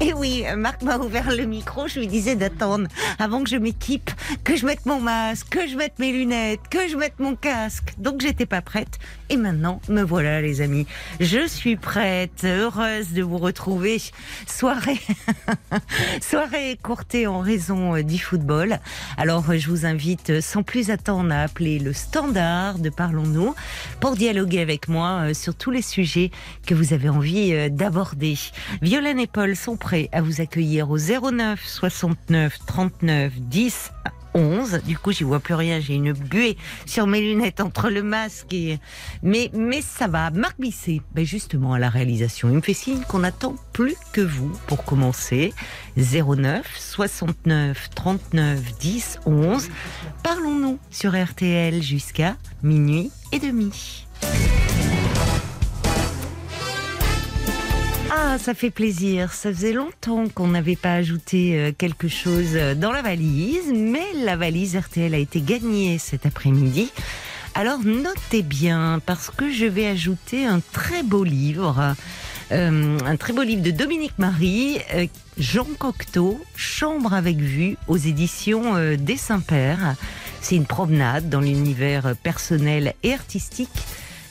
Et oui, Marc m'a ouvert le micro, je lui disais d'attendre avant que je m'équipe, que je mette mon masque, que je mette mes lunettes, que je mette mon casque. Donc j'étais pas prête. Et maintenant, me voilà les amis. Je suis prête, heureuse de vous retrouver. Soirée, soirée écourtée en raison euh, du football. Alors je vous invite sans plus attendre à appeler le standard de Parlons-nous pour dialoguer avec moi euh, sur tous les sujets que vous avez envie euh, d'aborder. Violaine et Paul sont prêts à vous accueillir au 09 69 39 10 11. Du coup, j'y vois plus rien. J'ai une buée sur mes lunettes entre le masque et. Mais, mais ça va. Marc Bisset, ben justement, à la réalisation, il me fait signe qu'on attend plus que vous pour commencer. 09 69 39 10 11. Parlons-nous sur RTL jusqu'à minuit et demi. Ah, ça fait plaisir. Ça faisait longtemps qu'on n'avait pas ajouté euh, quelque chose euh, dans la valise, mais la valise RTL a été gagnée cet après-midi. Alors notez bien, parce que je vais ajouter un très beau livre, euh, un très beau livre de Dominique Marie, Jean Cocteau, Chambre avec vue, aux éditions des Saints-Pères. C'est une promenade dans l'univers personnel et artistique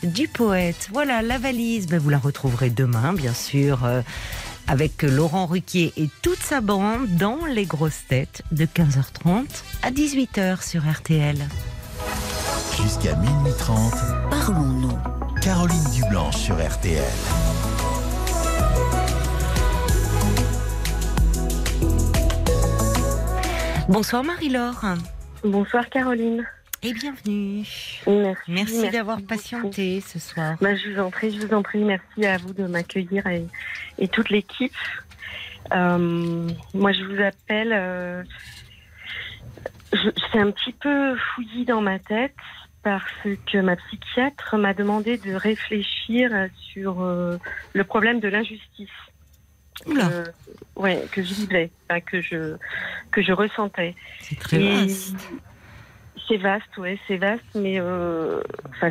du poète. Voilà, la valise, ben, vous la retrouverez demain, bien sûr, euh, avec Laurent Ruquier et toute sa bande dans Les Grosses Têtes de 15h30 à 18h sur RTL. Jusqu'à minuit 30, Parlons-nous. Caroline Dublanche sur RTL. Bonsoir Marie-Laure Bonsoir Caroline. Et bienvenue. Merci. Merci, d'avoir beaucoup. patienté ce soir. Bah, je vous en prie, je vous en prie. Merci à vous de m'accueillir et, et toute l'équipe. Euh, moi, je vous appelle. euh, c'est un petit peu fouillis dans ma tête parce que ma psychiatre m'a demandé de réfléchir sur euh, le problème de l'injustice. Que- ouais, que je vivais, que je que je ressentais. c'est très Et vaste. C'est vaste, ouais, c'est vaste, mais euh,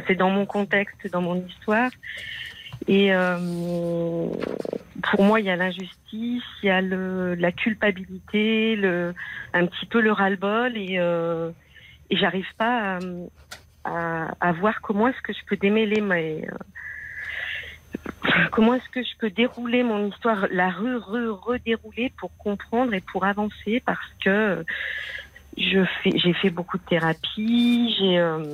c'est dans mon contexte, dans mon histoire. Et euh, pour moi, il y a l'injustice, il y a le, la culpabilité, le, un petit peu le ras-le-bol, et, euh, j'arrive pas à, à, voir comment est-ce que je peux démêler mes, comment est-ce que je peux dérouler mon histoire, la re, re, redérouler pour comprendre et pour avancer, parce que je fais, j'ai fait beaucoup de thérapie, j'ai, euh,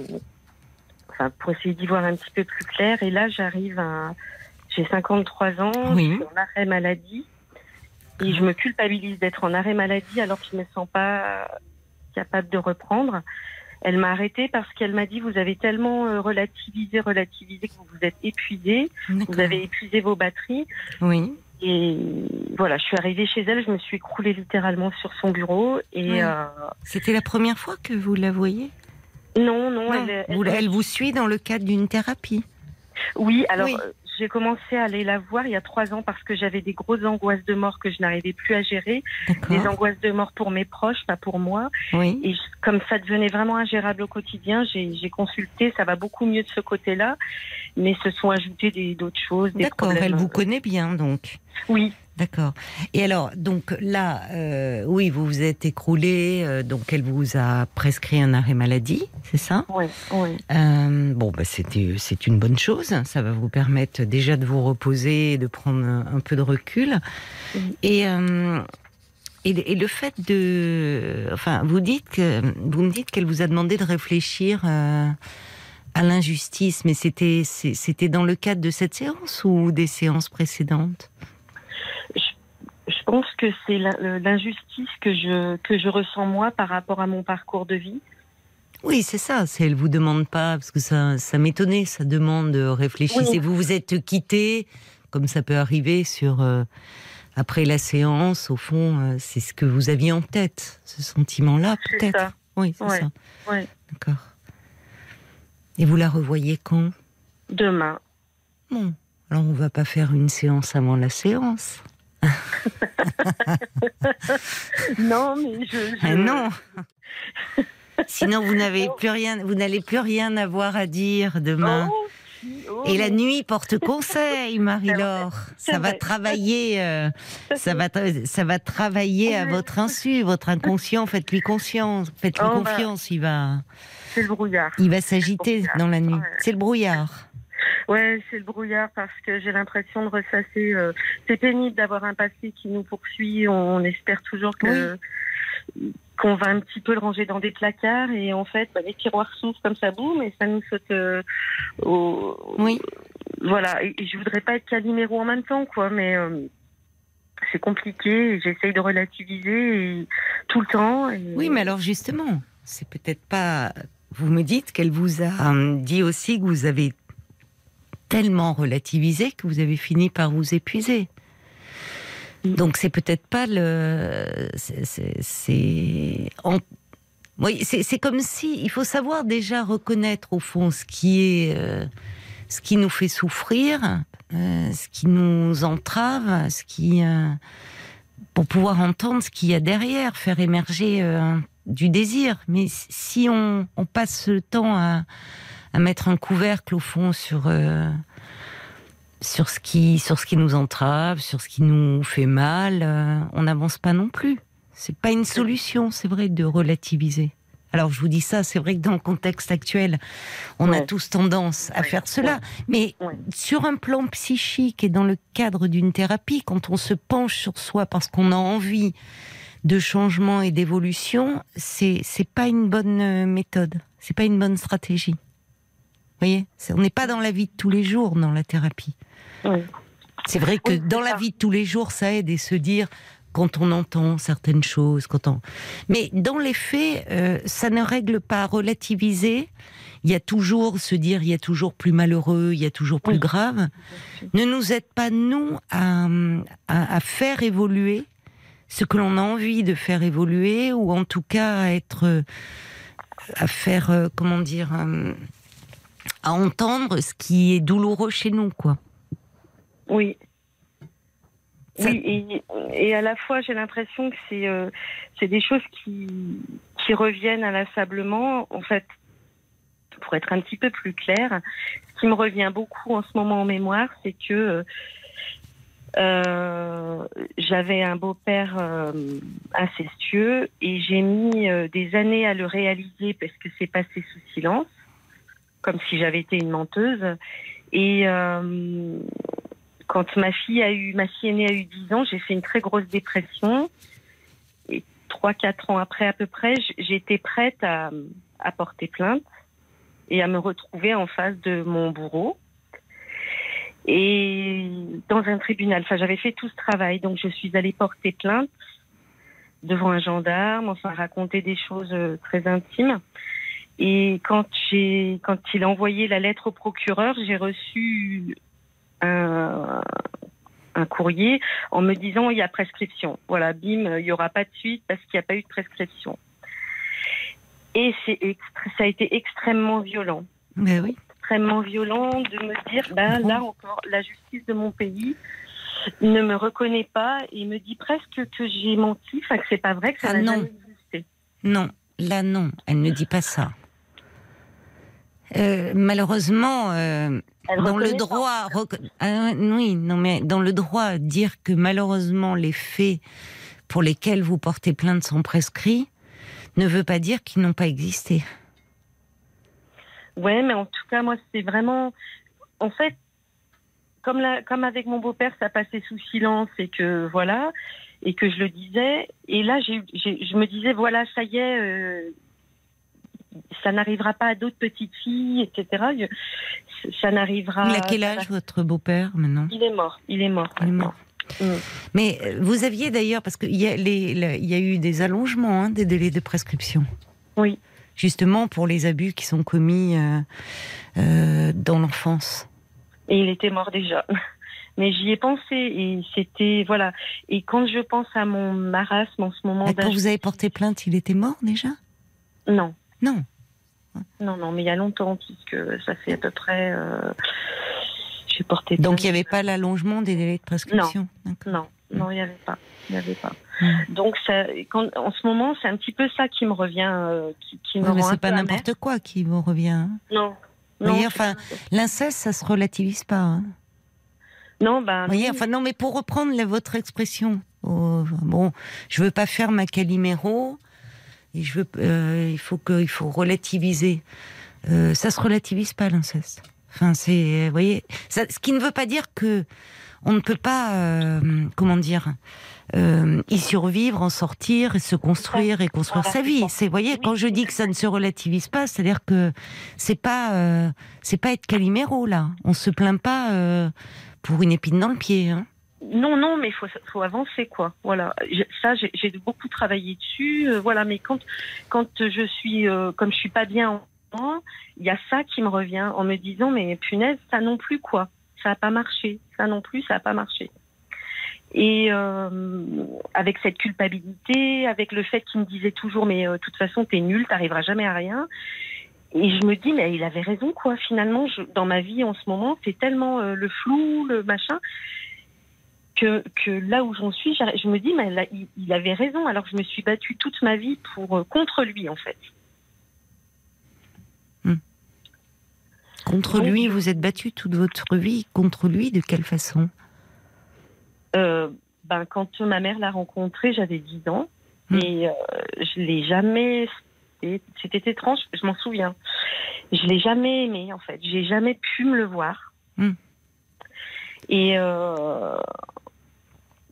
enfin, pour essayer d'y voir un petit peu plus clair. Et là, j'arrive à, j'ai 53 ans, Oui. je suis en arrêt maladie, et je me culpabilise d'être en arrêt maladie alors que je ne me sens pas capable de reprendre. Elle m'a arrêtée parce qu'elle m'a dit vous avez tellement euh, relativisé, relativisé que vous vous êtes épuisé, vous avez épuisé vos batteries. Oui, Et voilà, je suis arrivée chez elle, je me suis écroulée littéralement sur son bureau. Et euh, c'était la première fois que vous la voyez? Non, non, Non, elle, elle- vous- elle vous suit dans le cadre d'une thérapie? Oui, alors Oui. euh, j'ai commencé à aller la voir il y a trois ans parce que j'avais des grosses angoisses de mort que je n'arrivais plus à gérer. Des angoisses de mort pour mes proches, pas pour moi. Oui. Et comme ça devenait vraiment ingérable au quotidien, j'ai consulté, ça va beaucoup mieux de ce côté-là. Mais se sont ajoutées d'autres choses. D'accord, elle vous connaît bien donc. Oui, D'accord. Et alors, donc là, euh, oui, vous vous êtes écroulé, euh, donc elle vous a prescrit un arrêt maladie, c'est ça? Oui, oui. Euh, Bon, bah, c'était, c'est une bonne chose. Ça va vous permettre déjà de vous reposer, de prendre un, peu de recul. Et, euh, et, et le fait de, enfin, vous dites que vous me dites qu'elle vous a demandé de réfléchir. euh, à l'injustice, mais c'était c'était dans le cadre de cette séance ou des séances précédentes? Je pense que c'est l'injustice que je, que je ressens moi par rapport à mon parcours de vie. Oui, c'est ça. C'est elle vous demande pas parce que ça, ça m'étonnait. Ça demande réfléchissez. Oui. Vous vous êtes quitté, comme ça peut arriver sur euh, après la séance, au fond, euh, c'est ce que vous aviez en tête, ce sentiment-là, peut-être. Oui, c'est Ouais. ça. Ouais. D'accord. Et vous la revoyez quand? Demain. Bon, alors on va pas faire une séance avant la séance. Non, mais je. je- Ah non. Sinon, vous n'avez plus rien, vous n'allez plus rien avoir à dire demain. Oh, oh, Et la nuit porte conseil, Marie-Laure. Ça va travailler, euh, ça va, tra- ça va travailler à votre insu, votre inconscient. Faites-lui confiance, faites-lui Oh, bah. confiance. Il va, C'est le brouillard. il va s'agiter dans la nuit. Ouais. C'est le brouillard. Ouais, c'est le brouillard parce que j'ai l'impression de ressasser. euh, c'est pénible d'avoir un passé qui nous poursuit. On, espère toujours que qu'on va un petit peu le ranger dans des placards et en fait, bah, les tiroirs s'ouvrent comme ça, boum, et ça nous saute euh, au. Oui. Voilà. Et, et je voudrais pas être caliméro en même temps, quoi, mais. euh, c'est compliqué j'essaye de relativiser et- tout le temps. et- Oui, mais alors justement, c'est peut-être pas. Vous me dites qu'elle vous a hum, dit aussi que vous avez tellement relativisé que vous avez fini par vous épuiser. Donc c'est peut-être pas le. c'est- c'est- C'est. en- Oui, c'est c'est comme si il faut savoir déjà reconnaître au fond ce qui est, euh, ce qui nous fait souffrir, euh, ce qui nous entrave, ce qui, euh, pour pouvoir entendre ce qu'il y a derrière, faire émerger euh, du désir. Mais si on, on passe le temps à, à mettre un couvercle au fond sur euh, sur ce qui sur ce qui nous entrave, sur ce qui nous fait mal, euh, on n'avance pas non plus. C'est pas une solution, c'est vrai, de relativiser. Alors je vous dis ça, c'est vrai que dans le contexte actuel, on a tous tendance à Ouais, faire cela. Mais sur un plan psychique et dans le cadre d'une thérapie, quand on se penche sur soi parce qu'on a envie de changement et d'évolution, c'est c'est pas une bonne euh, méthode, c'est pas une bonne stratégie. Vous voyez, on n'est pas dans la vie de tous les jours dans la thérapie. Oui. C'est vrai que Oui, dans la ça. vie de tous les jours, ça aide et se dire quand on entend certaines choses, quand on. Mais dans les faits, euh, ça ne règle pas à relativiser. Il y a toujours se dire, il y a toujours plus malheureux, il y a toujours plus Oui. grave. Ne nous aide pas nous à, à, à faire évoluer ce que l'on a envie de faire évoluer, ou en tout cas à être, euh, à faire, euh, comment dire, euh, à entendre ce qui est douloureux chez nous, quoi. Oui. Ça- Oui, et, et à la fois, j'ai l'impression que c'est euh, c'est des choses qui, qui reviennent inlassablement. En fait, pour être un petit peu plus clair, ce qui me revient beaucoup en ce moment en mémoire, c'est que euh, j'avais un beau-père euh, incestueux et j'ai mis euh, des années à le réaliser parce que c'est passé sous silence, comme si j'avais été une menteuse. Et euh, quand ma fille a eu, ma fille aînée a eu 10 ans, j'ai fait une très grosse dépression. Et 3-4 ans après à peu près, j'étais prête à, à porter plainte et à me retrouver en face de mon bourreau. Et dans un tribunal, enfin j'avais fait tout ce travail, donc je suis allée porter plainte devant un gendarme, enfin raconter des choses euh, très intimes. Et quand j'ai, quand il a envoyé la lettre au procureur, j'ai reçu un, un courrier en me disant il y a prescription. Voilà, bim, il y aura pas de suite parce qu'il n'y a pas eu de prescription. Et c'est ça a été extrêmement violent, Ben oui. Extrêmement violent de me dire ben là encore la justice de mon pays ne me reconnaît pas et me dit presque que j'ai menti, enfin que c'est pas vrai, que ça Ah n'a jamais existé. Non, là non, elle ne dit pas ça. Euh, malheureusement, euh, dans le droit, Ah, oui, non mais dans le droit, dire que malheureusement les faits pour lesquels vous portez plainte sont prescrits, ne veut pas dire qu'ils n'ont pas existé. Ouais, mais en tout cas, moi, c'est vraiment. En fait, comme, la... comme avec mon beau-père, ça passait sous silence et que voilà, et que je le disais. Et là, je me disais, voilà, ça y est, euh, ça n'arrivera pas à d'autres petites filles, etc. Je- Ça n'arrivera. Il a quel âge votre beau-père maintenant? Il est mort. Il est mort. Il est mort. Mm. Mais euh, vous aviez d'ailleurs, parce qu'il y, a les- le- il y a eu des allongements hein, des délais de prescription. Oui. Justement pour les abus qui sont commis euh, euh, dans l'enfance. Et il était mort déjà. mais j'y ai pensé et c'était voilà. Et quand je pense à mon marasme en ce moment, Quand vous avez porté plainte, il était mort déjà? Non, Non. non, non, mais il y a longtemps puisque ça fait à peu près. euh, J'ai porté. Donc il n'y avait pas l'allongement des délais de prescription? Non, non, il n'y avait pas. Il n'y avait pas. Donc, ça, quand, en ce moment, c'est un petit peu ça qui me revient, euh, qui, qui me Oui, mais c'est pas n'importe quoi qui vous revient. hein. Non. Non, enfin, L'inceste, ça se relativise pas. hein. non, ben, voyez, enfin, non, mais pour reprendre la- votre expression, oh, bon, je veux pas faire ma Calimero, et je veux, euh, il faut que, il faut relativiser. Euh, ça se relativise pas l'inceste. Enfin, c'est, vous voyez, ça, ce qui ne veut pas dire que on ne peut pas, euh, comment dire, euh, y survivre, en sortir, se construire et construire sa vie. C'est, voyez, quand je dis que ça ne se relativise pas, c'est-à-dire que c'est pas, euh, c'est pas être Calimero là. On se plaint pas euh, pour une épine dans le pied. Hein. non, non, mais faut, faut avancer, quoi. Voilà. Ça, j'ai beaucoup travaillé dessus. voilà, mais quand, quand je suis, comme je suis pas bien il y a ça qui me revient en me disant, mais punaise, ça non plus, quoi. Ça n'a pas marché. Ça non plus, ça n'a pas marché. Et euh, avec cette culpabilité, avec le fait qu'il me disait toujours, mais euh, de toute façon, t'es nul, t'arriveras jamais à rien. Et je me dis, mais il avait raison, quoi. Finalement, je, dans ma vie en ce moment, c'est tellement euh, le flou, le machin, que, que là où j'en suis, je me dis, mais là, il, il avait raison. Alors je me suis battue toute ma vie pour contre lui, en fait. Contre Oui. lui, vous êtes battu toute votre vie. Contre lui, de quelle façon? Ben, quand ma mère l'a rencontré, j'avais 10 ans. Hmm. Et euh, je l'ai jamais. c'était- étrange, je m'en souviens. Je l'ai jamais aimé, en fait. J'ai jamais pu me le voir. Hmm. Et euh,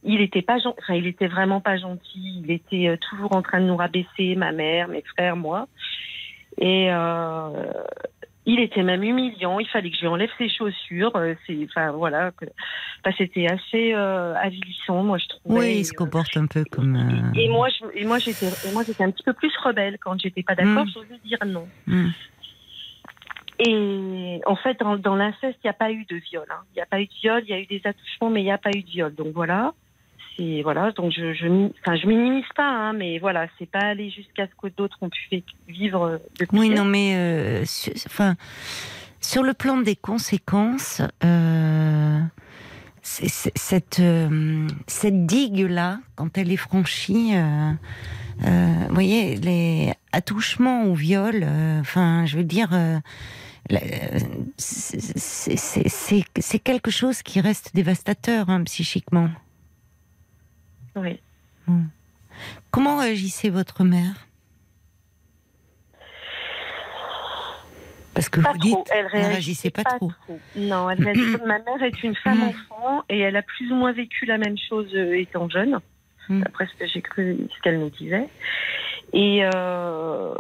il était pas enfin, il était vraiment pas gentil. Il était euh, toujours en train de nous rabaisser, ma mère, mes frères, moi. Et euh, il était même humiliant. Il fallait que je lui enlève ses chaussures. Euh, C'est, enfin voilà, c'était assez euh, avilissant, moi je trouvais. Oui, il se comporte un peu comme. euh, Et moi, je, et moi, j'étais, et moi, j'étais un petit peu plus rebelle quand j'étais pas d'accord. Mm. J'osais dire non. hmm. Et en fait, dans, dans l'inceste, il n'y a pas eu de viol. hein. Il n'y a pas eu de viol. Il y a eu des attouchements, mais il n'y a pas eu de viol. Donc voilà. Voilà. Donc je, je, enfin, je minimise pas, hein, mais voilà, c'est pas aller jusqu'à ce que d'autres ont pu vivre euh, de Oui, non, mais euh, sur le plan des conséquences, euh, cette, euh, cette digue-là, quand elle est franchie, vous voyez, les attouchements ou viols, enfin, je veux dire, c'est quelque chose qui reste dévastateur hein, psychiquement. Oui. Comment réagissait votre mère? Parce que Pas vous trop. dites, Elle elle réagissait pas, trop. Non, elle réagissait- ma mère est une femme enfant et elle a plus ou moins vécu la même chose euh, étant jeune, Mm. d'après ce que j'ai cru, ce qu'elle nous disait. Et euh,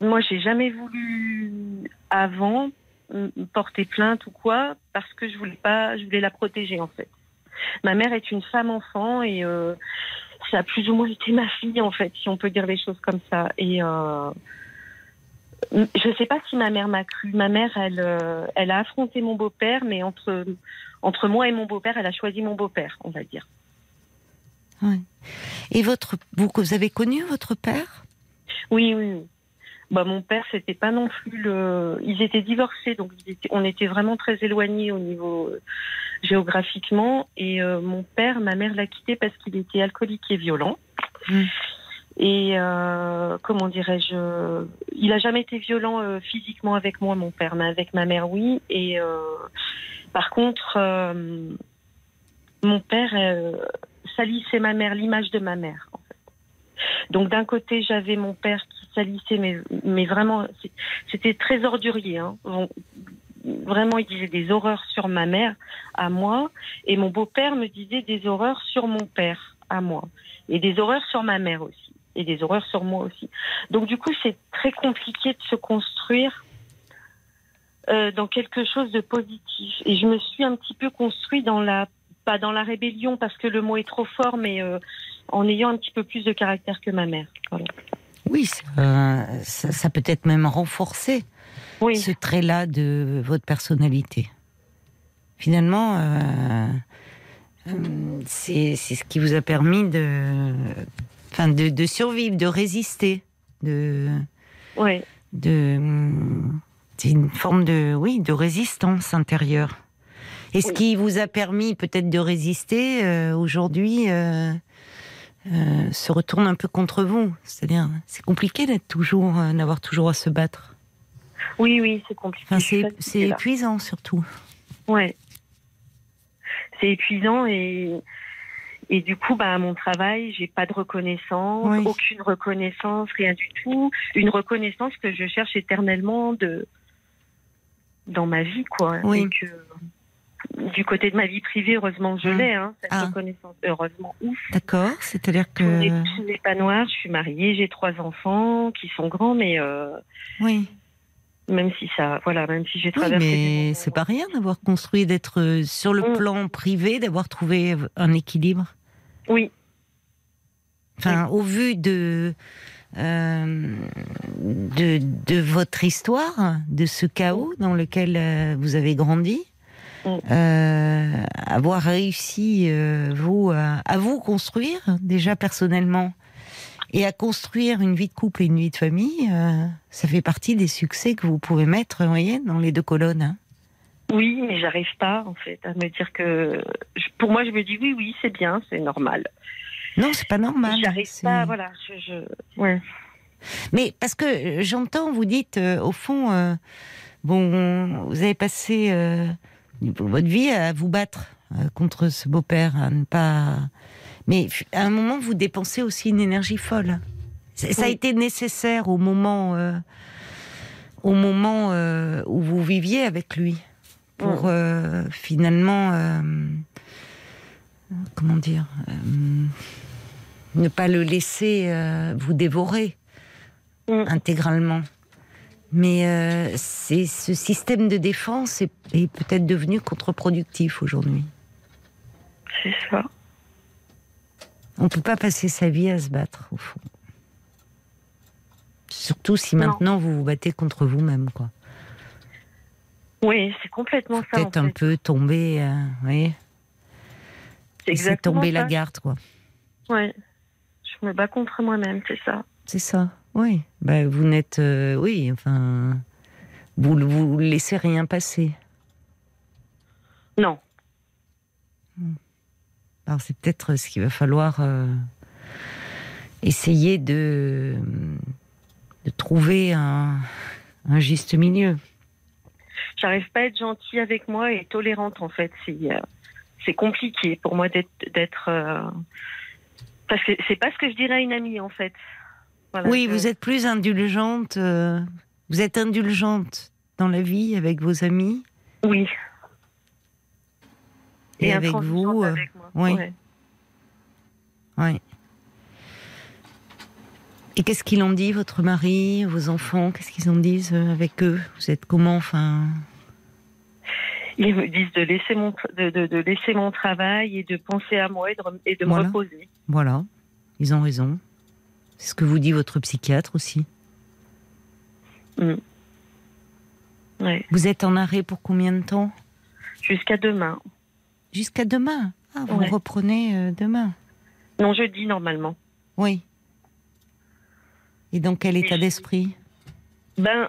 moi, j'ai jamais voulu avant porter plainte ou quoi parce que je voulais pas, je voulais la protéger en fait. Ma mère est une femme enfant et euh, ça a plus ou moins été ma fille en fait, si on peut dire les choses comme ça. Et euh, je ne sais pas si ma mère m'a cru. Ma mère, elle, euh, elle a affronté mon beau-père, mais entre, entre moi et mon beau-père, elle a choisi mon beau-père, on va dire. Et votre, vous, vous avez connu votre père? Oui, oui, oui. Bah, mon père, c'était pas non plus le. Ils étaient divorcés, donc étaient- on était vraiment très éloignés au niveau euh, géographiquement. Et euh, mon père, ma mère l'a quitté parce qu'il était alcoolique et violent. Mm. Et euh, comment dirais-je Il a jamais été violent euh, physiquement avec moi, mon père, mais avec ma mère, oui. Et par contre, mon père salissait ma mère, l'image de ma mère. en fait. Donc d'un côté, j'avais mon père qui salissait, mais, vraiment, c'était très ordurier. Hein. Vraiment, il disait des horreurs sur ma mère, à moi, et mon beau-père me disait des horreurs sur mon père, à moi, et des horreurs sur ma mère aussi, et des horreurs sur moi aussi. Donc du coup, c'est très compliqué de se construire euh, dans quelque chose de positif. Et je me suis un petit peu construit dans la pas dans la rébellion parce que le mot est trop fort, mais euh, en ayant un petit peu plus de caractère que ma mère. Oui, ça, euh, ça, ça peut être même renforcer Oui, ce trait-là de votre personnalité. finalement, euh, euh, c'est ce qui vous a permis de, enfin, de, de survivre, de résister, de, Ouais. de, c'est une forme de, oui, de résistance intérieure. Et ce Oui. qui vous a permis peut-être de résister euh, aujourd'hui euh, euh, se retourne un peu contre vous. C'est-à-dire, c'est compliqué d'être toujours, euh, d'avoir toujours à se battre. Oui, oui, c'est compliqué. Enfin, c'est épuisant surtout. Ouais. C'est épuisant et et du coup, bah, à mon travail, j'ai pas de reconnaissance, Oui. aucune reconnaissance, rien du tout. Une reconnaissance que je cherche éternellement de dans ma vie, quoi. Oui. Et que, du côté de ma vie privée, heureusement que je Hum. l'ai, hein, cette Ah. reconnaissance. Heureusement, ouf. D'accord, c'est-à-dire que tout n'est pas noir. Je suis mariée, j'ai trois enfants qui sont grands, mais euh, oui, même si ça, voilà, même si j'ai oui, traversé. des mais c'est pas rien d'avoir construit, d'être euh, sur le Mm. plan privé, d'avoir trouvé un équilibre. Oui, Enfin, au vu de, euh, de de votre histoire, de ce chaos dans lequel euh, vous avez grandi. Euh, avoir réussi euh, vous à, à vous construire déjà personnellement et à construire une vie de couple et une vie de famille, euh, ça fait partie des succès que vous pouvez mettre, vous voyez, dans les deux colonnes. hein. Oui, mais j'arrive pas en fait à me dire que. Pour moi, je me dis oui, oui, c'est bien, c'est normal. Non, c'est pas normal. J'arrive pas, voilà. Je, je... Ouais. Mais parce que euh, j'entends, vous dites, euh, au fond, euh, bon, vous avez passé euh, votre vie à vous battre euh, contre ce beau-père, à ne pas. Mais à un moment, vous dépensez aussi une énergie folle. Ça a été nécessaire au moment, euh, au moment euh, où vous viviez avec lui, pour euh, finalement, comment dire, ne pas le laisser vous dévorer Mm. intégralement. Mais euh, c'est ce système de défense est, est peut-être devenu contre-productif aujourd'hui. C'est ça. On ne peut pas passer sa vie à se battre, au fond. Surtout si Non. maintenant vous vous battez contre vous-même, quoi. Oui, c'est complètement ça. Peut-être un fait. peu tomber, euh, voyez, C'est tomber ça. la garde, quoi. Ouais. Je me bats contre moi-même, c'est ça. C'est ça, oui. Bah, vous n'êtes, euh, oui, enfin, vous vous laissez rien passer. Non. Alors c'est peut-être ce qu'il va falloir euh, essayer de, de trouver un, un juste milieu. J'arrive pas à être gentille avec moi et tolérante en fait. C'est euh, c'est compliqué pour moi d'être d'être euh, parce que c'est pas ce que je dirais à une amie en fait. Voilà, oui, je- vous êtes plus indulgente. euh, vous êtes indulgente dans la vie avec vos amis Oui. et, avec vous. euh, avec moi. oui. Ouais. ouais. Et qu'est-ce qu'ils ont dit, votre mari, vos enfants? Qu'est-ce qu'ils en disent euh, avec eux? Vous êtes comment Enfin, Ils me disent de laisser mon tra- de, de, de laisser mon travail et de penser à moi et de, rem- et de Voilà. me reposer. voilà, ils ont raison. C'est ce que vous dit votre psychiatre aussi. Ouais. Vous êtes en arrêt pour combien de temps? Jusqu'à demain. Jusqu'à demain? Ah, vous Ouais. reprenez euh, demain. Non, jeudi normalement. Oui. Et dans quel état je- d'esprit? Ben,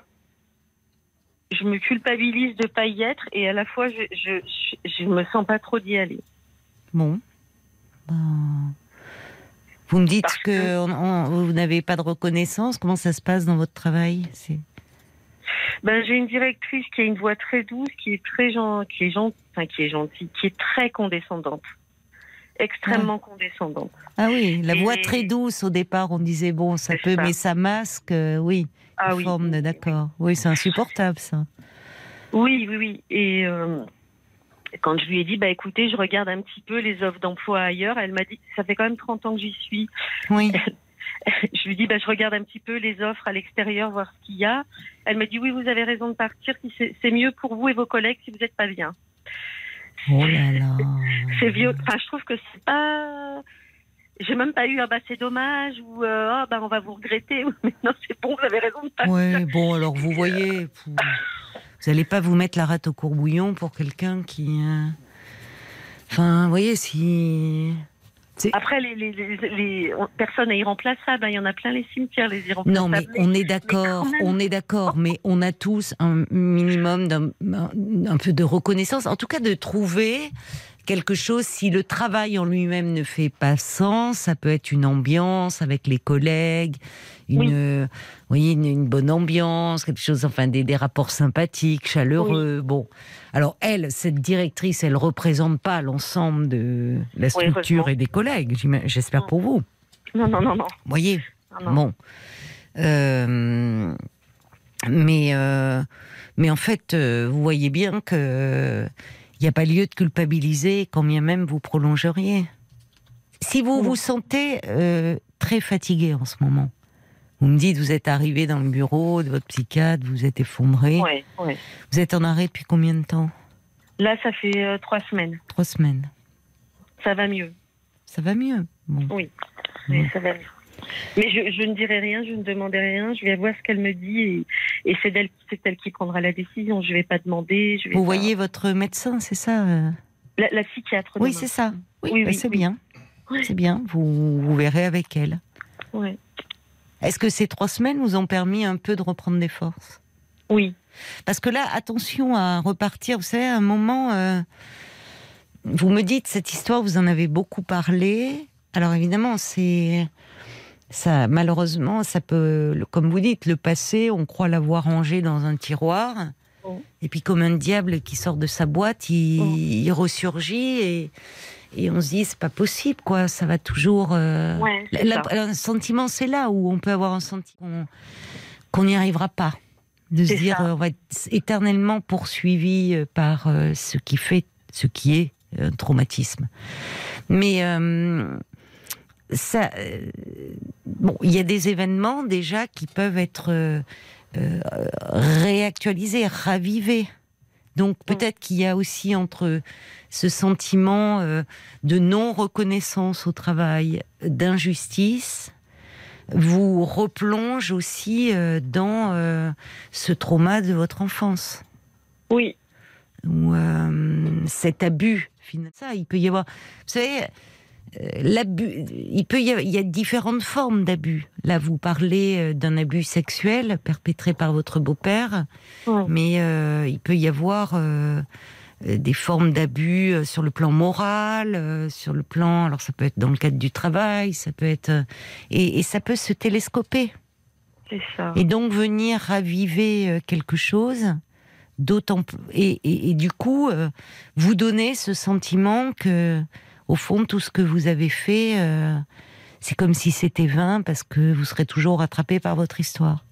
je me culpabilise de pas y être et à la fois je je, je, je me sens pas trop d'y aller. Bon. Ben, Vous me dites Parce que, que- on- on- vous n'avez pas de reconnaissance. Comment ça se passe dans votre travail? Ben, j'ai une directrice qui a une voix très douce, qui est très gen- qui est gen- enfin, qui est gentille, qui est très condescendante, extrêmement condescendante. Ah oui, la Et- voix très douce au départ. On disait bon, ça peut, ça. mais ça masque. euh, oui, Ah une oui. forme d'accord. Oui, c'est insupportable ça. Oui, oui, oui. Et euh, quand je lui ai dit, bah écoutez, je regarde un petit peu les offres d'emploi ailleurs, elle m'a dit, ça fait quand même 30 ans que j'y suis. Oui. je lui dis, bah, je regarde un petit peu les offres à l'extérieur, voir ce qu'il y a. Elle m'a dit, oui, vous avez raison de partir, c'est mieux pour vous et vos collègues si vous n'êtes pas bien. Oh là là. C'est vieux. Enfin, je trouve que c'est pas. J'ai même pas eu, ah bah c'est dommage, ou euh, ah bah on va vous regretter, mais non, c'est bon, vous avez raison de partir. Ouais, bon, alors vous voyez, Vous n'allez pas vous mettre la rate au courbouillon pour quelqu'un qui. euh, Enfin, vous voyez, si. Après, les, les, les, les personnes irremplaçables, hein, il y en a plein les cimetières, les irremplaçables. Non, mais on est d'accord, on est d'accord, mais on a tous un minimum d'un un- un peu de reconnaissance, en tout cas de trouver quelque chose. Si le travail en lui-même ne fait pas sens, ça peut être une ambiance avec les collègues, une, Oui. euh, une, une bonne ambiance, quelque chose, enfin des, des rapports sympathiques, chaleureux. Bon, alors elle, cette directrice, elle représente pas l'ensemble de la structure et des collègues. J'espère pour vous. Non, non, non, non. Vous voyez. non, non. Bon. Euh, mais, euh, mais en fait, vous voyez bien que il n'y a pas lieu de culpabiliser quand bien même vous prolongeriez. Si vous vous sentez euh, très fatigué en ce moment, vous me dites, vous êtes arrivé dans le bureau de votre psychiatre, vous êtes effondré. Ouais, ouais. Vous êtes en arrêt depuis combien de temps? Là, ça fait euh, trois semaines. Trois semaines. Ça va mieux. Ça va mieux? Bon. Oui, oui ça va mieux. Mais je, je ne dirai rien, je ne demandais rien. Je vais voir ce qu'elle me dit et, et c'est elle, elle qui prendra la décision. Je ne vais pas demander. Je vais Vous pas- voyez votre médecin, c'est ça euh la, la psychiatre. Oui, c'est ça. Oui, Oui, bah, oui, c'est oui. bien. C'est bien. Vous, vous verrez avec elle. Ouais. Est-ce que ces trois semaines vous ont permis un peu de reprendre des forces? Oui, Parce que là, attention à repartir. Vous savez, à un moment, euh, vous me dites cette histoire, vous en avez beaucoup parlé. Alors évidemment, c'est ça. Malheureusement, ça peut, comme vous dites, le passé, on croit l'avoir rangé dans un tiroir. Oh. Et puis, comme un diable qui sort de sa boîte, il, Oh. il ressurgit et, et on se dit, c'est pas possible, quoi. Ça va toujours. euh, Ouais, la- un sentiment, c'est là où on peut avoir un sentiment qu'on- n'y arrivera pas. De se dire, ça. euh, on va être éternellement poursuivi euh, par euh, ce qui fait, ce qui est un traumatisme. Mais euh, ça, euh, bon, il y a des événements déjà qui peuvent être euh, euh, réactualisés, ravivés. Donc peut-être qu'il y a aussi entre ce sentiment euh, de non reconnaissance au travail, d'injustice, vous replonge aussi dans ce trauma de votre enfance oui, ou cet abus. finalement. Ça, il peut y avoir. Vous savez, l'abus. Il peut y avoir, il y a différentes formes d'abus. Là, vous parlez euh, d'un abus sexuel perpétré par votre beau-père, Ouais. mais euh, il peut y avoir. euh, euh, des formes d'abus euh, sur le plan moral, euh, sur le plan, alors ça peut être dans le cadre du travail, ça peut être, euh, et, et ça peut se télescoper. c'est ça. Et donc venir raviver euh, quelque chose, d'autant et, et, et du coup euh, vous donner ce sentiment que au fond tout ce que vous avez fait, euh, c'est comme si c'était vain parce que vous serez toujours rattrapé par votre histoire.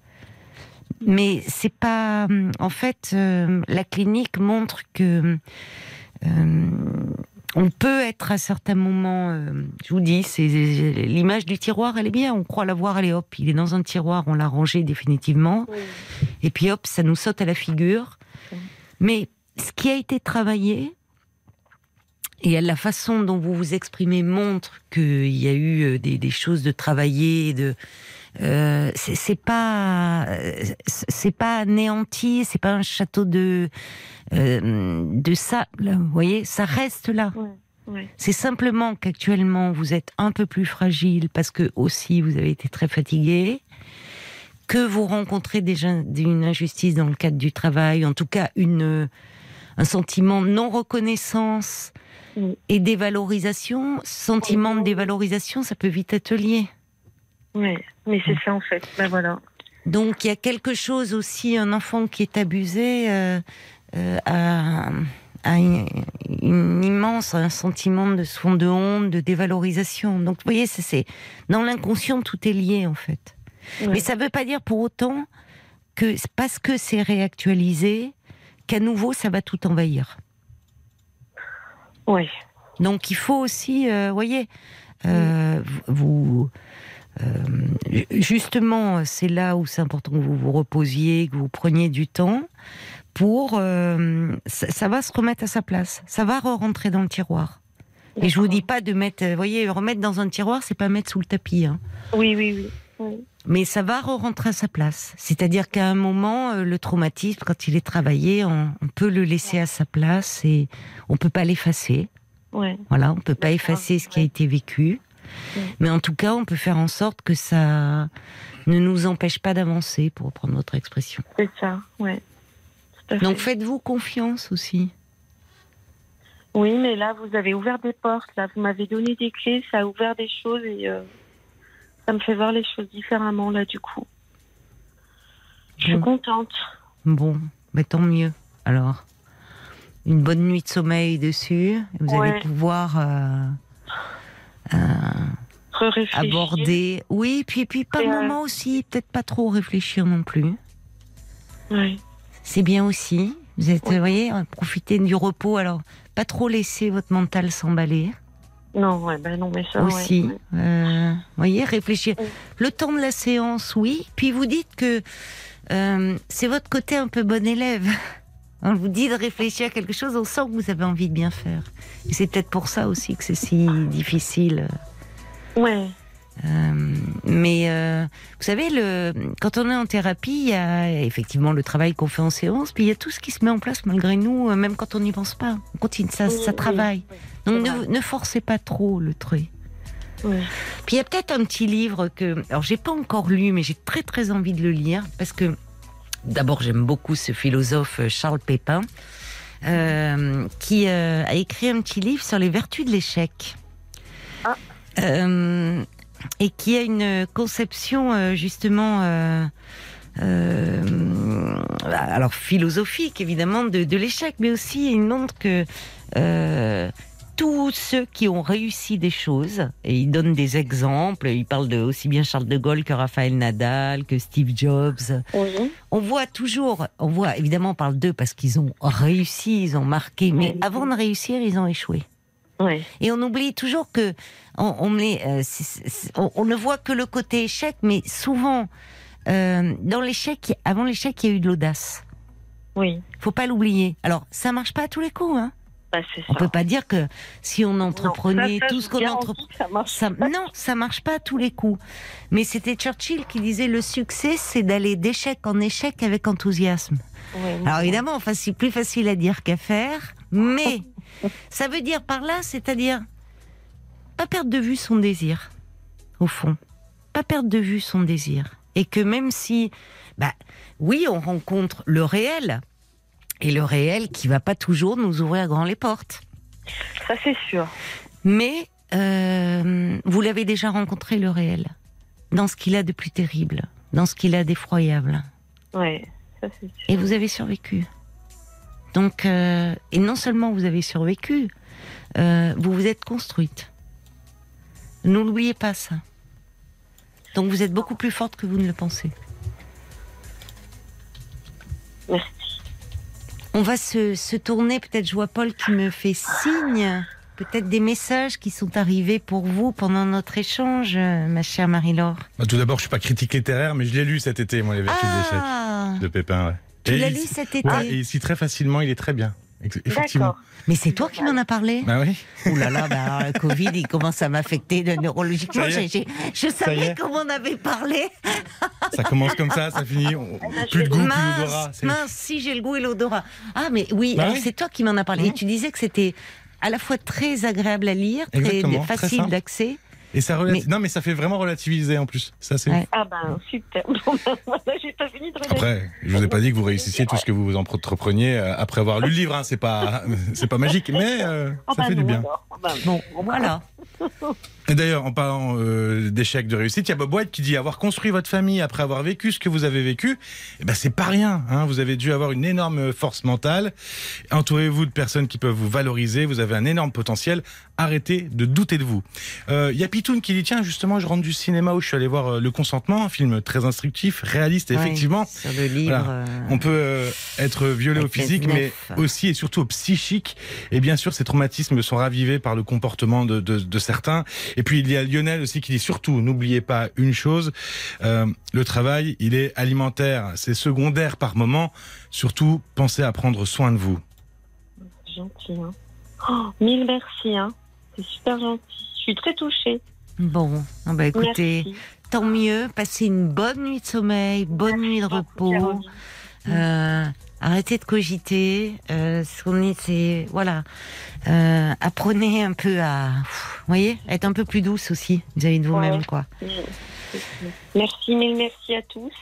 Mais c'est pas. hum, En fait, euh, la clinique montre que euh, on peut être à certains moments. euh, je vous dis, c'est l'image du tiroir, elle est bien. On croit l'avoir, allez hop, il est dans un tiroir, on l'a rangé définitivement. Oui. Et puis hop, ça nous saute à la figure. Mais ce qui a été travaillé, et la façon dont vous vous exprimez montre qu'il y a eu euh, des, des choses de travailler, de euh, c'est pas euh, c'est pas anéanti, c'est pas un château de euh, de ça. Vous voyez, ça reste là. Ouais. Ouais. C'est simplement qu'actuellement vous êtes un peu plus fragile parce que aussi vous avez été très fatigué, que vous rencontrez déjà une injustice dans le cadre du travail, en tout cas une un sentiment de non reconnaissance Oui. et dévalorisation. Sentiment de dévalorisation, ça peut vite être lié. Ouais. Mais c'est ça en fait. Ben voilà. Donc il y a quelque chose aussi, un enfant qui est abusé euh, euh, a, a une, une immense un sentiment de fond de honte, de dévalorisation. Donc vous voyez, c'est- dans l'inconscient tout est lié en fait. Ouais. Mais ça ne veut pas dire pour autant que parce que c'est réactualisé qu'à nouveau ça va tout envahir. Ouais. Donc il faut aussi, euh, voyez, euh, vous, euh, justement, c'est là où c'est important que vous vous reposiez, que vous preniez du temps pour, euh, ça, ça va se remettre à sa place, ça va re-rentrer dans le tiroir. Et je vous dis pas de mettre, vous voyez, remettre dans un tiroir, c'est pas mettre sous le tapis. hein. Oui, oui, oui. oui. Mais ça va re-rentrer à sa place. C'est-à-dire qu'à un moment, euh, le traumatisme, quand il est travaillé, on, on peut le laisser à sa place et on peut pas l'effacer. Ouais. Voilà, on peut pas effacer ce qui a été vécu. Ouais. Mais en tout cas, on peut faire en sorte que ça ne nous empêche pas d'avancer, pour reprendre votre expression. C'est ça, ouais. Donc fait. faites-vous confiance aussi. Oui, mais là, vous avez ouvert des portes. Là, vous m'avez donné des clés. Ça a ouvert des choses et euh, ça me fait voir les choses différemment, là, du coup. Je suis Bon. contente. Bon, mais tant mieux. Alors, une bonne nuit de sommeil dessus. Vous allez pouvoir euh, euh, aborder. Oui, puis puis par euh, moment aussi, peut-être pas trop réfléchir non plus. Ouais. C'est bien aussi. Vous êtes, vous voyez, profitez du repos. Alors, pas trop laisser votre mental s'emballer. Non, ouais, ben non, mais ça, aussi. ouais, ouais. Euh, voyez, réfléchir. Le temps de la séance, oui. Puis vous dites que euh, c'est votre côté un peu bon élève. On vous dit de réfléchir à quelque chose, on sent que vous avez envie de bien faire. Et c'est peut-être pour ça aussi que c'est si difficile. Ouais. Euh, mais euh, vous savez, le, quand on est en thérapie, il y a effectivement le travail qu'on fait en séance, puis il y a tout ce qui se met en place malgré nous, même quand on n'y pense pas. On continue, ça, ça oui, travaille. Donc ne, forcez pas trop le trait. Puis il y a peut-être un petit livre que, alors j'ai pas encore lu, mais j'ai très très envie de le lire parce que d'abord j'aime beaucoup ce philosophe euh, Charles Pépin euh, qui euh, a écrit un petit livre sur les vertus de l'échec. Ah. Euh, et qui a une conception justement alors philosophique évidemment de, de l'échec, mais aussi il montre que euh, tous ceux qui ont réussi des choses, et il donne des exemples, il parle de aussi bien Charles de Gaulle que Raphaël Nadal, que Steve Jobs. Oui. On voit toujours, on voit évidemment on parle d'eux parce qu'ils ont réussi, ils ont marqué, mais Oui. avant de réussir, ils ont échoué. Ouais. Et on oublie toujours que on, euh, on- on ne voit que le côté échec, mais souvent euh, dans l'échec, avant l'échec, il y a eu de l'audace. Oui. Faut pas l'oublier. Alors ça marche pas à tous les coups, hein. Bah. On peut pas dire que si on entreprenait Non, ça, ça, tout ce qu'on entreprend. Ça non, ça marche pas à tous les coups. Mais c'était Churchill qui disait le succès, c'est d'aller d'échec en échec avec enthousiasme. Alors évidemment, enfin, c'est plus facile à dire qu'à faire, mais ça veut dire par là, c'est-à-dire pas perdre de vue son désir, au fond, pas perdre de vue son désir, et que même si, bah, oui, on rencontre le réel, et le réel qui va pas toujours nous ouvrir grand les portes, Ça, c'est sûr. mais euh, vous l'avez déjà rencontré le réel, dans ce qu'il a de plus terrible, dans ce qu'il a d'effroyable. Ouais. Ça, c'est sûr. Et vous avez survécu. Donc, euh, et non seulement vous avez survécu, euh, vous vous êtes construite. N'oubliez pas ça. Donc vous êtes beaucoup plus forte que vous ne le pensez. Merci. On va se, se tourner, peut-être je vois Paul qui me fait signe, peut-être des messages qui sont arrivés pour vous pendant notre échange, ma chère Marie-Laure. Bah, tout d'abord, je suis pas critique littéraire, mais je l'ai lu cet été, moi, les vertus Ah, de Pépin. Ouais. tu l'as il- lu cet été Ouais, et ici très facilement, il est très bien. Effectivement. D'accord. Mais c'est toi qui m'en as parlé Bah oui. Ouh là là, bah le Covid, il commence à m'affecter de neurologiquement. Je y savais comment on avait parlé. Ça commence comme ça, ça finit. on- Ah, Plus de goût, plus mince, d'odorat. c'est- mince, si j'ai le goût et l'odorat. Ah, mais oui, Bah oui. c'est toi qui m'en as parlé. Et Mhm. tu disais que c'était à la fois très agréable à lire, très Exactement, facile d'accès. Et ça relati- Non, mais ça fait vraiment relativiser en plus. Ça, c'est. Ouais. Ah ben, super. Ben, j'ai pas fini de. Après, je vous ai pas dit que vous réussissiez tout ce que vous vous entrepreniez euh, après avoir lu le livre. Hein. C'est pas, c'est pas magique, mais euh, Ah ça ben fait du bien. alors. Ah ben, Bon, voilà. Et d'ailleurs, en parlant euh, d'échecs de réussite, il y a Bob White qui dit avoir construit votre famille après avoir vécu ce que vous avez vécu, eh ben c'est pas rien. Hein. Vous avez dû avoir une énorme force mentale. Entourez-vous de personnes qui peuvent vous valoriser. Vous avez un énorme potentiel. Arrêtez de douter de vous. Euh, Il y a Pitoun qui dit tiens justement, je rentre du cinéma où je suis allé voir euh, Le Consentement, un film très instructif, réaliste, et Ouais, effectivement. sur le livre. Voilà. euh, On peut euh, être violé au physique, mais aussi et surtout au psychique. Et bien sûr, ces traumatismes sont ravivés par le comportement de, de, de certains. Et puis il y a Lionel aussi qui dit surtout, n'oubliez pas une chose, euh, le travail, il est alimentaire, c'est secondaire par moment. Surtout, pensez à prendre soin de vous. c'est gentil. Hein. Oh, mille merci. Hein. C'est super gentil. Je suis très touchée. Bon, ah bah écoutez, Merci. tant mieux. Passez une bonne nuit de sommeil, bonne nuit de repos. Euh, arrêtez de cogiter. Euh, ce qu'on est, c'est voilà. Euh, apprenez un peu à, vous voyez, être un peu plus douce aussi vis-à-vis de vous-même, Ouais. quoi. Merci, mille merci à tous.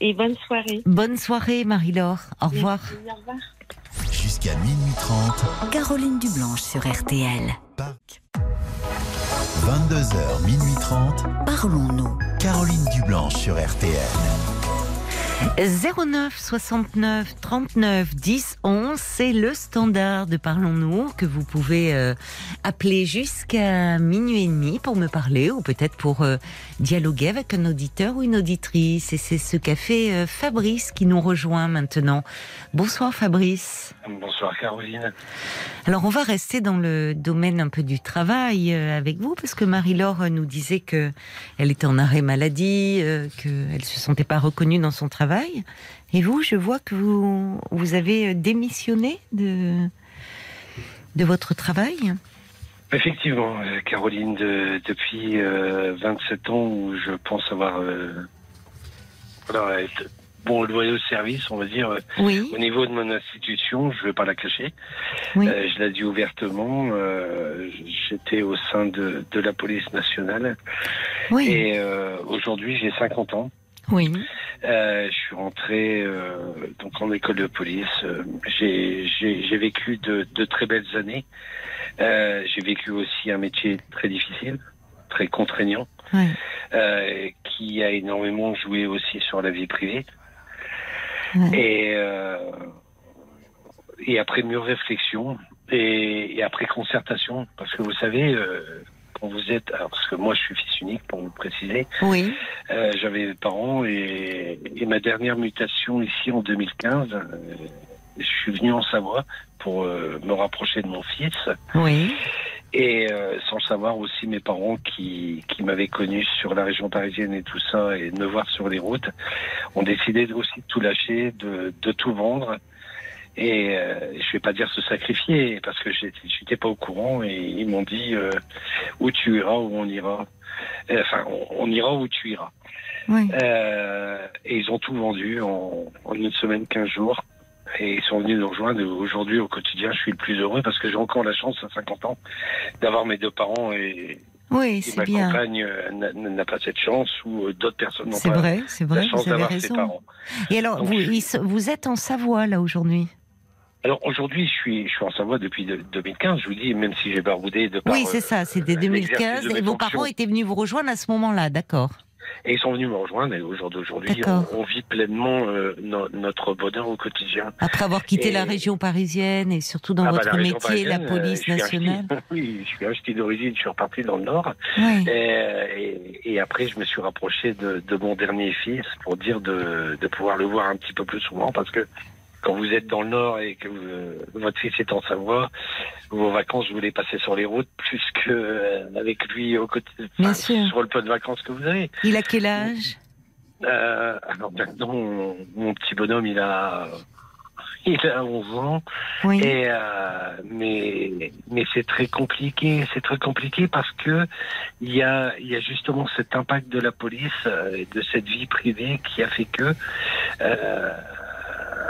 Et bonne soirée. Bonne soirée, Marie-Laure. Au revoir. Au revoir. Jusqu'à minuit 30, Caroline Dublanche sur RTL. 22h, minuit 30, Parlons-nous. Caroline Dublanche sur RTL. 09 69 39 10 11, c'est le standard de Parlons-nous que vous pouvez euh, appeler jusqu'à minuit et demi pour me parler ou peut-être pour euh, dialoguer avec un auditeur ou une auditrice. Et c'est ce qu'a fait euh, Fabrice qui nous rejoint maintenant. Bonsoir Fabrice. Bonsoir Caroline. Alors on va rester dans le domaine un peu du travail avec vous parce que Marie-Laure nous disait que elle était en arrêt maladie, qu'elle se sentait pas reconnue dans son travail. Et vous, je vois que vous vous avez euh, démissionné de de votre travail. Effectivement, euh, Caroline, de- depuis euh, 27 ans où je pense avoir euh, voilà, être bon service, on va dire, euh, Oui, au niveau de mon institution, je ne vais pas la cacher. oui, Euh, je l'ai dit ouvertement, euh, j'étais au sein de, de la police nationale oui, et euh, aujourd'hui j'ai 50 ans. Oui. Euh, je suis rentré euh, donc en école de police. Euh, j'ai vécu de, de très belles années. J'ai vécu aussi un métier très difficile, très contraignant, qui a énormément joué aussi sur la vie privée. Et, et après mûre réflexion et, et après concertation, parce que vous savez, quand vous êtes, alors, parce que moi je suis fils unique pour vous préciser, Oui, euh, J'avais mes parents et, et ma dernière mutation ici en 2015, euh, je suis venu en Savoie pour euh, me rapprocher de mon fils. Oui, et sans savoir aussi mes parents qui, qui m'avaient connu sur la région parisienne et tout ça et de me voir sur les routes ont décidé aussi de tout lâcher, de, de tout vendre. Et euh, je vais pas dire se sacrifier parce que j'étais pas au courant et ils m'ont dit euh, où tu iras où on ira. Euh, Enfin, on, on ira où tu iras. oui. Euh, et ils ont tout vendu en, en une semaine, 15 jours. Et ils sont venus nous rejoindre. Aujourd'hui, au quotidien, je suis le plus heureux parce que j'ai encore la chance, à 50 ans, d'avoir mes deux parents et, Oui, c'est ma bien. compagne euh, n'a- pas cette chance ou euh, d'autres personnes n'ont pas vrai, la chance d'avoir ses parents. Et alors, Donc, vous, je- ils- vous êtes en Savoie là aujourd'hui? Alors aujourd'hui, je suis, je suis en Savoie depuis de- 2015. Je vous dis, même si j'ai baroudé de par, Oui, c'est euh, ça, c'était l'exercice 2015. de Et vos parents étaient venus vous rejoindre à ce moment-là, d'accord Et ils sont venus me rejoindre. Et aujourd'hui, on, on vit pleinement euh, no- notre bonheur au quotidien. Après avoir quitté Et- la région parisienne et surtout dans Ah bah, votre la métier, la euh, police nationale. ch'ti. Oui, je suis un ch'ti d'origine, je suis reparti dans le Nord. Oui, Et, et- et après, je me suis rapproché de, de mon dernier fils pour dire de, de pouvoir le voir un petit peu plus souvent parce que quand vous êtes dans le Nord et que vous- votre fils est en Savoie, vos vacances, vous les passez sur les routes plus que euh, avec lui au côté, Bien enfin, sûr. sur le peu de vacances que vous avez. il a quel âge? Euh, alors maintenant, mon, mon petit bonhomme, il a, il a 11 ans. Oui, Et euh, mais mais c'est très compliqué, c'est très compliqué parce que il y a il y a justement cet impact de la police euh, et de cette vie privée qui a fait que euh,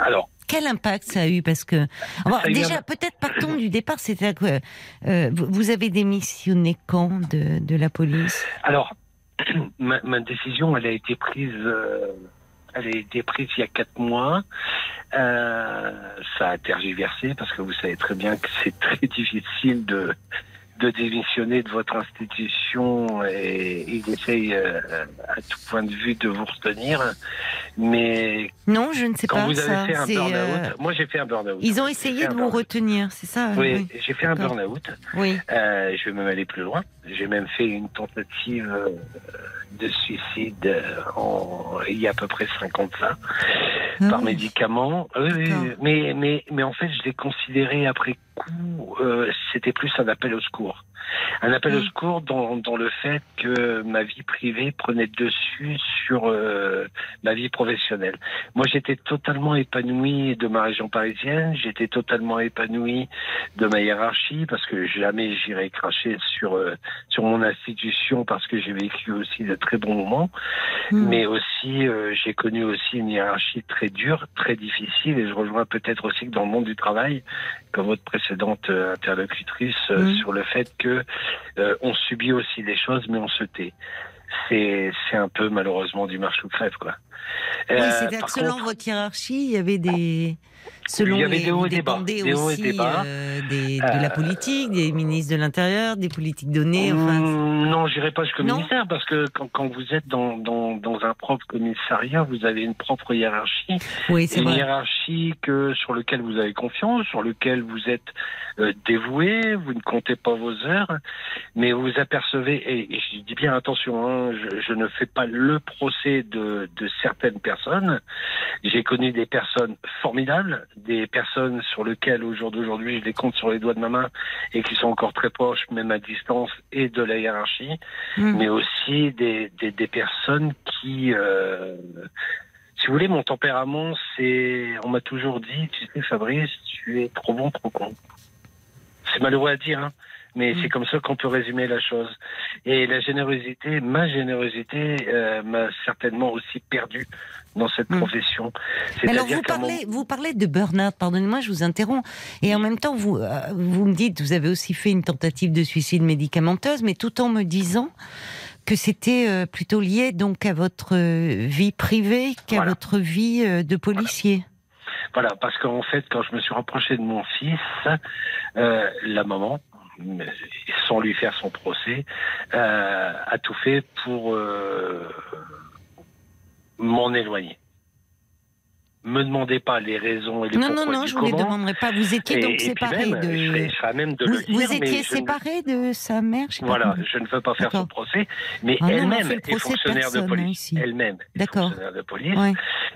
alors quel impact ça a eu Parce que déjà, peut-être partons du départ, que euh, vous vous avez démissionné quand de, de la police? Alors ma, ma décision elle a été prise euh, elle a été prise il y a quatre mois. Euh, ça a tergiversé parce que vous savez très bien que c'est très difficile de de démissionner de votre institution et ils essayent euh, à tout point de vue de vous retenir. Mais Non, je ne sais quand pas vous ça. avez fait un burn-out, euh, moi j'ai fait un burn-out. Ils ont essayé de vous retenir, c'est ça Oui, j'ai fait un burn-out. Oui. Euh, je vais même aller plus loin. J'ai même fait une tentative euh, de suicide euh, en, il y a à peu près 50 ans Ah par oui. médicament. Oui, mais, mais, mais en fait, je l'ai considéré après coup. Euh, c'était plus un appel au secours. Un appel au Mm. secours dans, dans le fait que ma vie privée prenait dessus sur euh, ma vie professionnelle. Moi, j'étais totalement épanoui de ma région parisienne, j'étais totalement épanoui de ma hiérarchie, parce que jamais j'irai cracher sur, euh, sur mon institution, parce que j'ai vécu aussi de très bons moments. Hmm. Mais aussi, euh, j'ai connu aussi une hiérarchie très dure, très difficile, et je rejoins peut-être aussi que dans le monde du travail, comme votre précédente euh, interlocutrice, euh, Mhm. sur le fait que euh, on subit aussi des choses, mais on se tait. C'est un peu malheureusement du marche ou crève, quoi. Oui, Euh, c'est-à-dire par que selon contre- votre hiérarchie, il y avait des. Selon Il y avait les, des hauts vous et des bas, dépendez des hauts et aussi des bas. euh, des- de la Euh, politique, des ministres de l'Intérieur, des politiques données. Enfin, Mm, non, j'irai pas jusqu'au ministère parce que quand, quand vous êtes dans, dans, dans un propre commissariat, vous avez une propre hiérarchie, oui, c'est une vrai. hiérarchie que sur lequel vous avez confiance, sur lequel vous êtes euh, dévoué, vous ne comptez pas vos heures, mais vous apercevez et, et je dis bien attention, hein, je, je ne fais pas le procès de, de certaines personnes. J'ai connu des personnes formidables, des personnes sur lesquelles au jour d'aujourd'hui je les compte sur les doigts de ma main et qui sont encore très proches, même à distance, et de la hiérarchie, Mm. mais aussi des, des, des personnes qui, euh, si vous voulez, mon tempérament, c'est, on m'a toujours dit, tu sais Fabrice, tu es trop bon, trop con. C'est malheureux à dire, hein, mais Mm. c'est comme ça qu'on peut résumer la chose. Et la générosité, ma générosité, euh, m'a certainement aussi perdu dans cette Mm. profession. Alors vous parlez, vous parlez de burn-out, pardonnez-moi, je vous interromps. Et en même temps, vous, euh, vous me dites, vous avez aussi fait une tentative de suicide médicamenteuse, mais tout en me disant que c'était euh, plutôt lié donc à votre euh, vie privée qu'à Voilà. votre vie euh, de policier. Voilà, parce qu'en fait, quand je me suis rapproché de mon fils, euh, la maman, sans lui faire son procès, euh, a tout fait pour euh, m'en éloigner. Me demandez pas les raisons et les Non, non, pourquoi non, du je vous les demanderai pas. Vous étiez Et- donc et puis séparé même, je serais- de. je serais à même de Vous, le vous dire, étiez je ne- séparé de sa mère je Voilà, je ne veux pas faire son procès, mais Ah non, elle-même est de fonctionnaire de police. Elle-même est fonctionnaire de police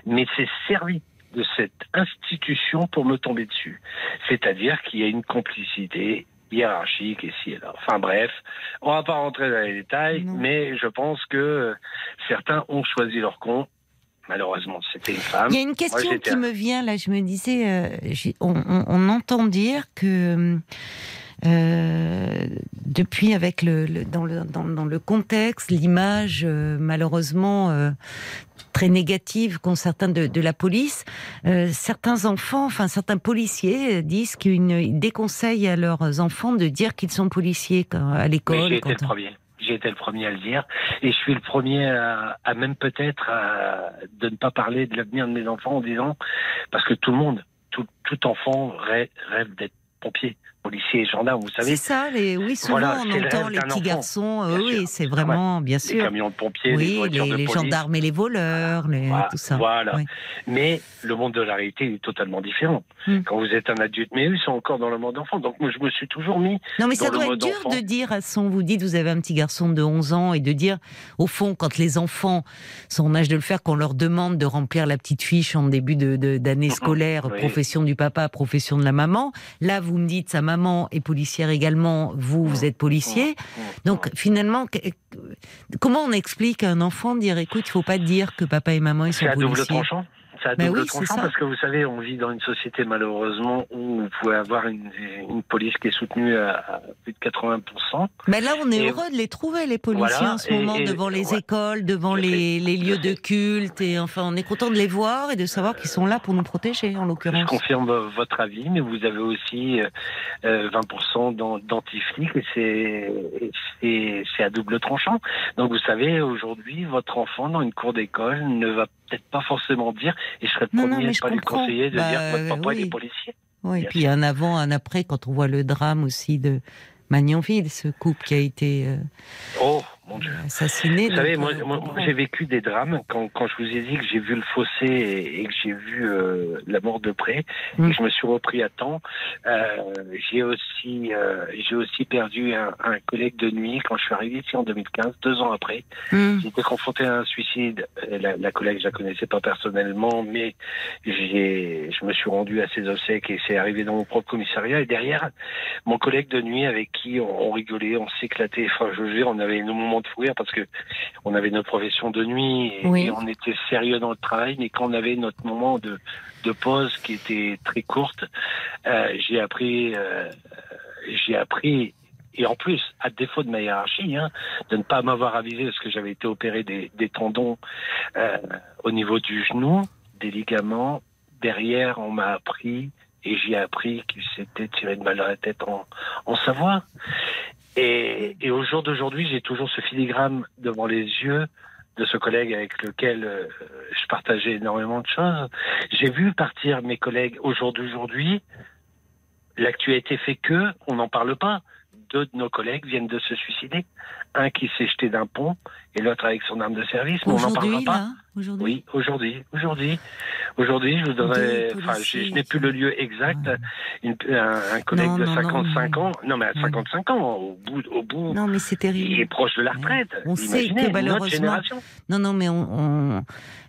mais c'est servi de cette institution pour me tomber dessus. C'est-à-dire qu'il y a une complicité hiérarchique ici et là. Enfin bref, on va pas rentrer dans les détails, Non. mais je pense que euh, certains ont choisi leur con. Malheureusement, c'était une femme. Il y a une question qui me vient là. Je me disais, euh, on, on- on entend dire que euh, depuis, avec le, le- dans, le, dans, dans le contexte, l'image euh, malheureusement euh, très négative qu'ont certains de, de la police, certains enfants, enfin certains policiers disent qu'ils déconseillent à leurs enfants de dire qu'ils sont policiers quand- à l'école. j'ai été le premier. J'ai été le premier à le dire. Et je suis le premier à, à même peut-être de ne pas parler de l'avenir de mes enfants en disant, parce que tout le monde, tout, tout enfant rêve, rêve d'être pompier, policier, gendarme, vous savez. C'est ça, les, oui, souvent Voilà, on entend les petits enfant, garçons, euh, bien oui, c'est vraiment, bien Les sûr. camions de pompiers, les Oui, les, de les gendarmes et les voleurs, les, Voilà, tout ça. voilà. Oui. Mais le monde de la réalité est totalement différent. Hmm. Quand vous êtes un adulte, mais eux, ils sont encore dans le monde enfant. Donc moi, je me suis toujours mis Non, mais ça dans doit être dur enfant. de dire à son. Vous dites, vous avez un petit garçon de 11 ans, et de dire, au fond, quand les enfants sont en âge de le faire, qu'on leur demande de remplir la petite fiche en début de- de- d'année scolaire, Oui. profession du papa, profession de la maman. Là, vous me dites, sa maman est policière également, vous, vous êtes policier. Donc, finalement, comment on explique à un enfant de dire, écoute, il faut pas dire que papa et maman, ils sont C'est à double policiers? tranchant. C'est à Ben double oui, tranchant ça. parce que vous savez, on vit dans une société malheureusement où vous pouvez avoir une, une police qui est soutenue à, plus de 80%. Mais là, on est Et- heureux de les trouver, les policiers, Voilà, en ce et- moment, et- devant les ouais. écoles, devant Je les, les lieux je de culte. Et enfin, on est content de les voir et de savoir qu'ils sont là pour nous protéger, en Je l'occurrence. confirme votre avis, mais vous avez aussi euh, euh, 20% d'an- d'anti-flics et c'est- et c'est c'est à double tranchant. Donc vous savez, aujourd'hui, votre enfant dans une cour d'école ne va peut-être pas forcément dire, et je serais le premier à ne pas lui conseiller de Bah, dire votre papa il oui. est policier. Oui, et puis un avant, un après, quand on voit le drame aussi de Magnanville, ce couple qui a été. euh, Oh, mon Dieu. assassiné. Vous savez, moi, euh, moi, j'ai vécu des drames quand, quand je vous ai dit que j'ai vu le fossé et, et que j'ai vu euh, la mort de près Mm. et que je me suis repris à temps. Euh, j'ai aussi, euh, j'ai aussi perdu un, un collègue de nuit quand je suis arrivé ici en 2015, deux ans après. Hum, J'étais confronté à un suicide. La, la collègue, je la connaissais pas personnellement, mais j'ai, je me suis rendu à ses obsèques et c'est arrivé dans mon propre commissariat. Et derrière, mon collègue de nuit avec qui on, on rigolait, on s'éclatait. Enfin, je veux dire, on avait nos moments de fou rire parce que on avait notre profession de nuit et, Oui. et on était sérieux dans le travail. Mais quand on avait notre moment de, de pause qui était très courte, euh, j'ai appris, euh, j'ai appris. Et en plus, à défaut de ma hiérarchie, hein, de ne pas m'avoir avisé parce que j'avais été opéré des, des tendons euh, au niveau du genou, des ligaments. Derrière, on m'a appris et j'ai appris qu'il s'était tiré de balle à la tête en, en Savoie. Et, et au jour d'aujourd'hui, j'ai toujours ce filigrane devant les yeux de ce collègue avec lequel euh, je partageais énormément de choses. J'ai vu partir mes collègues au jour d'aujourd'hui. L'actualité fait que on n'en parle pas. Deux de nos collègues viennent de se suicider. Un qui s'est jeté d'un pont et l'autre avec son arme de service. Mais on n'en parlera pas. là Aujourd'hui Oui, aujourd'hui, aujourd'hui, aujourd'hui, je vous donnerai, enfin, je, n'ai plus le lieu exact. Une- un, un collègue Non, de non, 55 non, ans, non mais à Ouais. 55 ans, au bout, au bout, Non, mais c'est il est terrible. proche de la retraite. On sait que notre malheureusement- génération. Non, non, mais on, on-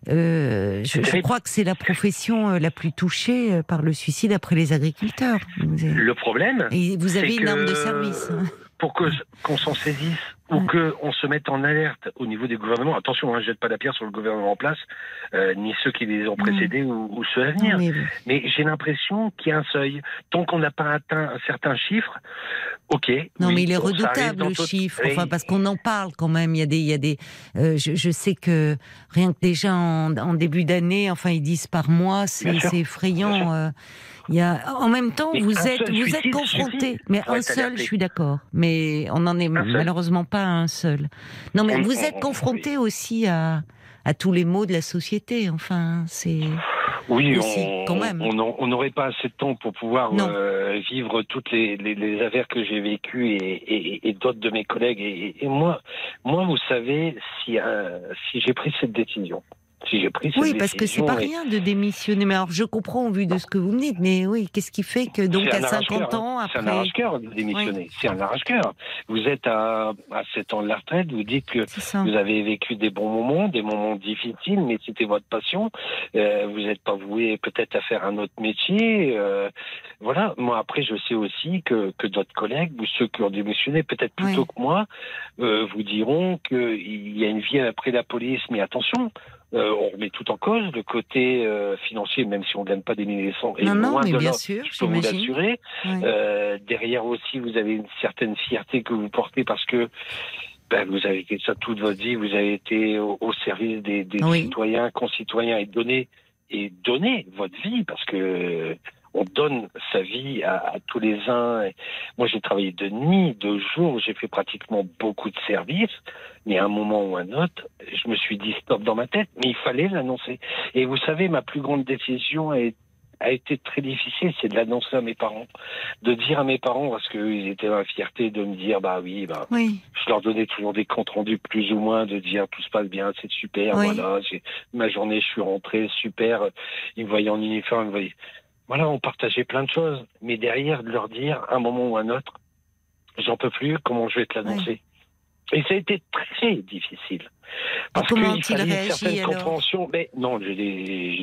euh, je, je terrible. crois que c'est la profession euh, la plus touchée euh, par le suicide après les agriculteurs. Le problème, Et vous avez une arme de service. Pour que qu'on s'en saisisse ou que on se mette en alerte au niveau des gouvernements. Attention, hein, je jette pas la pierre sur le gouvernement en place, euh, ni ceux qui les ont précédés ou, ou ceux à venir. Mais j'ai l'impression qu'il y a un seuil. Tant qu'on n'a pas atteint un certain chiffre, ok. Non, oui, mais il est redoutable le chiffre. Enfin, parce qu'on en parle quand même. Il y a des, il y a des. euh, je, je sais que rien que déjà en, en début d'année, enfin, ils disent par mois, c'est effrayant. euh, il y a, en même temps, Mais vous êtes, vous êtes confronté. Mais un seul, je suis d'accord. Mais on n'en est malheureusement pas un seul. Non, mais On- vous on- êtes on- confronté aussi à, à tous les maux de la société. Enfin, c'est. Oui, aussi, on quand même. on n'aurait pas assez de temps pour pouvoir euh, vivre toutes les, les, les affaires que j'ai vécues et, et, et d'autres de mes collègues. Et, et moi, moi, vous savez, si, euh, si j'ai pris cette décision, si j'ai pris cette Oui, parce que c'est pas et- rien de démissionner. Mais alors, je comprends au vu de ce que vous me dites. Mais oui, qu'est-ce qui fait que donc à un 50 arrache-cœur, ans hein. C'est un après, arrache-cœur de démissionner. C'est un arrache-cœur. Vous êtes à, à 7 ans de la retraite, vous dites que vous avez vécu des bons moments, des moments difficiles, mais c'était votre passion. Euh, vous n'êtes pas voué peut-être à faire un autre métier. euh, voilà. Moi, après, je sais aussi que, que d'autres collègues, ou ceux qui ont démissionné, peut-être plus Oui. tôt que moi, euh, vous diront qu'il y a une vie après la police. Mais attention, euh, on remet tout en cause, le côté euh, financier, même si on ne gagne pas des milliers de cents. Et Non, non, loin mais de bien sûr, je peux vous l'assurer. Euh, derrière aussi, vous avez une certaine fierté que vous portez parce que ben, vous avez fait ça toute votre vie, vous avez été au, au service des, des Oui. citoyens, concitoyens et donné et donner votre vie parce que on donne sa vie à, à tous les uns. Et Moi, j'ai travaillé de nuit, de jour, j'ai fait pratiquement beaucoup de services, mais à un moment ou un autre, je me suis dit stop dans ma tête, mais il fallait l'annoncer. Et vous savez, ma plus grande décision a, a été très difficile, c'est de l'annoncer à mes parents, de dire à mes parents, parce qu'ils étaient dans la fierté de me dire, bah oui, bah, Oui, je leur donnais toujours des comptes rendus plus ou moins de dire tout se passe bien, c'est super, Oui. voilà, ma journée, je suis rentré, super, ils me voyaient en uniforme, ils me voyaient. Voilà, on partageait plein de choses, mais derrière de leur dire un moment ou un autre, j'en peux plus, comment je vais te l'annoncer. Et ça a été très difficile. Parce qu'il fallait une réagi, certaine alors compréhension. Mais non, j'ai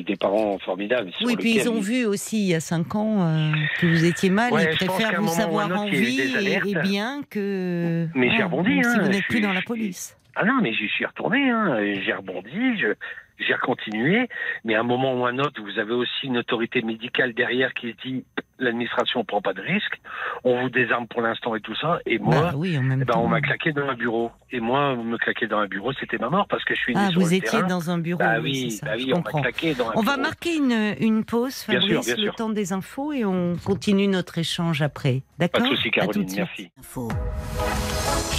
des, parents formidables. oui, puis ils ont vu aussi il y a 5 ans euh, que vous étiez mal. Ouais, ils préfèrent vous savoir autre, en vie et, bien que. Mais j'ai rebondi, même si hein, vous n'êtes plus suis- dans la police. Ah non, mais j'y suis retourné, hein, j'ai rebondi, je- j'ai continué, mais à un moment ou un autre, vous avez aussi une autorité médicale derrière qui se dit l'administration prend pas de risque, on vous désarme pour l'instant et tout ça, et moi, Bah oui, en même eh ben, on m'a claqué dans un bureau. Et moi, me claquer dans un bureau, c'était ma mort parce que je suis Ah, sur vous le étiez terrain. dans un bureau. Bah oui, oui, c'est ça, bah je on m'a comprends. claqué dans un On va marquer une, une pause, Bien sûr, Fabrice, bien le sûr. temps des infos, et on continue notre échange après. Pas D'accord? de souci, À tout Caroline, de suite. merci.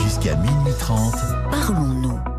Jusqu'à minuit 30, Parlons-nous.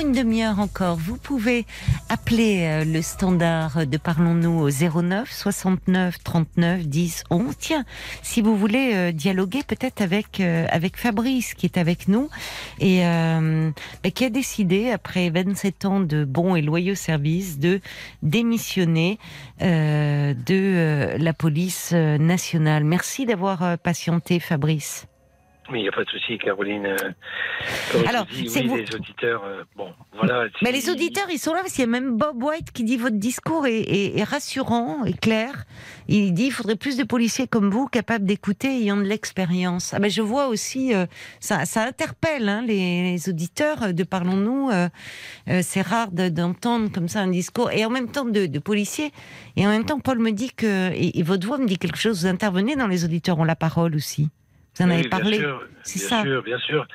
Une demi-heure encore, vous pouvez appeler euh, le standard de Parlons-nous au 09 69 39 10 11. Tiens, si vous voulez euh, dialoguer peut-être avec euh, avec Fabrice qui est avec nous et euh, qui a décidé après 27 ans de bons et loyaux services de démissionner euh, de la police nationale. Merci d'avoir patienté, Fabrice. Mais il n'y a pas de souci, Caroline. euh, Alors, dis, oui, vous- les auditeurs, euh, bon, voilà. Mais les auditeurs, ils sont là parce qu'il y a même Bob White qui dit votre discours est, est- est rassurant et clair. Il dit il faudrait plus de policiers comme vous capables d'écouter ayant de l'expérience. Ah ben je vois aussi euh, ça, ça interpelle hein, les, les auditeurs de Parlons-nous. euh, c'est rare de- d'entendre comme ça un discours et en même temps de, de policiers. Et en même temps, Paul me dit que et, et votre voix me dit quelque chose. Vous intervenez dans les auditeurs ont la parole aussi. Vous en Oui, avez bien parlé. sûr, C'est bien ça. sûr, bien sûr.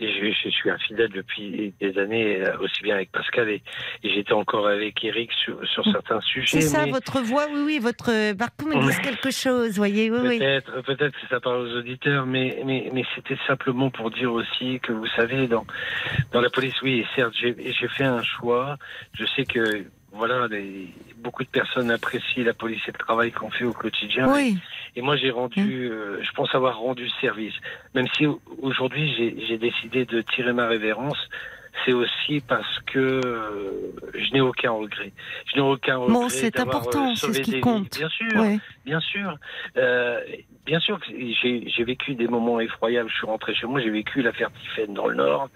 Et je, je suis un fidèle depuis des années, euh, aussi bien avec Pascal et, et j'étais encore avec Eric sur, sur certains sujets. C'est ça, mais votre voix, oui, oui, votre euh, parcours me dit quelque chose, voyez, oui, oui. Peut-être, peut-être que ça parle aux auditeurs, mais, mais, mais c'était simplement pour dire aussi que vous savez, dans, dans la police, oui, certes, j'ai fait un choix. Je sais que, voilà, les- beaucoup de personnes apprécient la police et le travail qu'on fait au quotidien. Oui, Et moi, j'ai rendu, euh, je pense avoir rendu service. Même si au- aujourd'hui, j'ai décidé de tirer ma révérence, c'est aussi parce que euh, je n'ai aucun regret. Je n'ai aucun regret. Bon, c'est important, euh, c'est ce qui des compte. vies. Bien sûr, bien sûr. Euh, bien sûr que j'ai vécu des moments effroyables. Je suis rentré chez moi, j'ai vécu l'affaire Tiffen dans le Nord.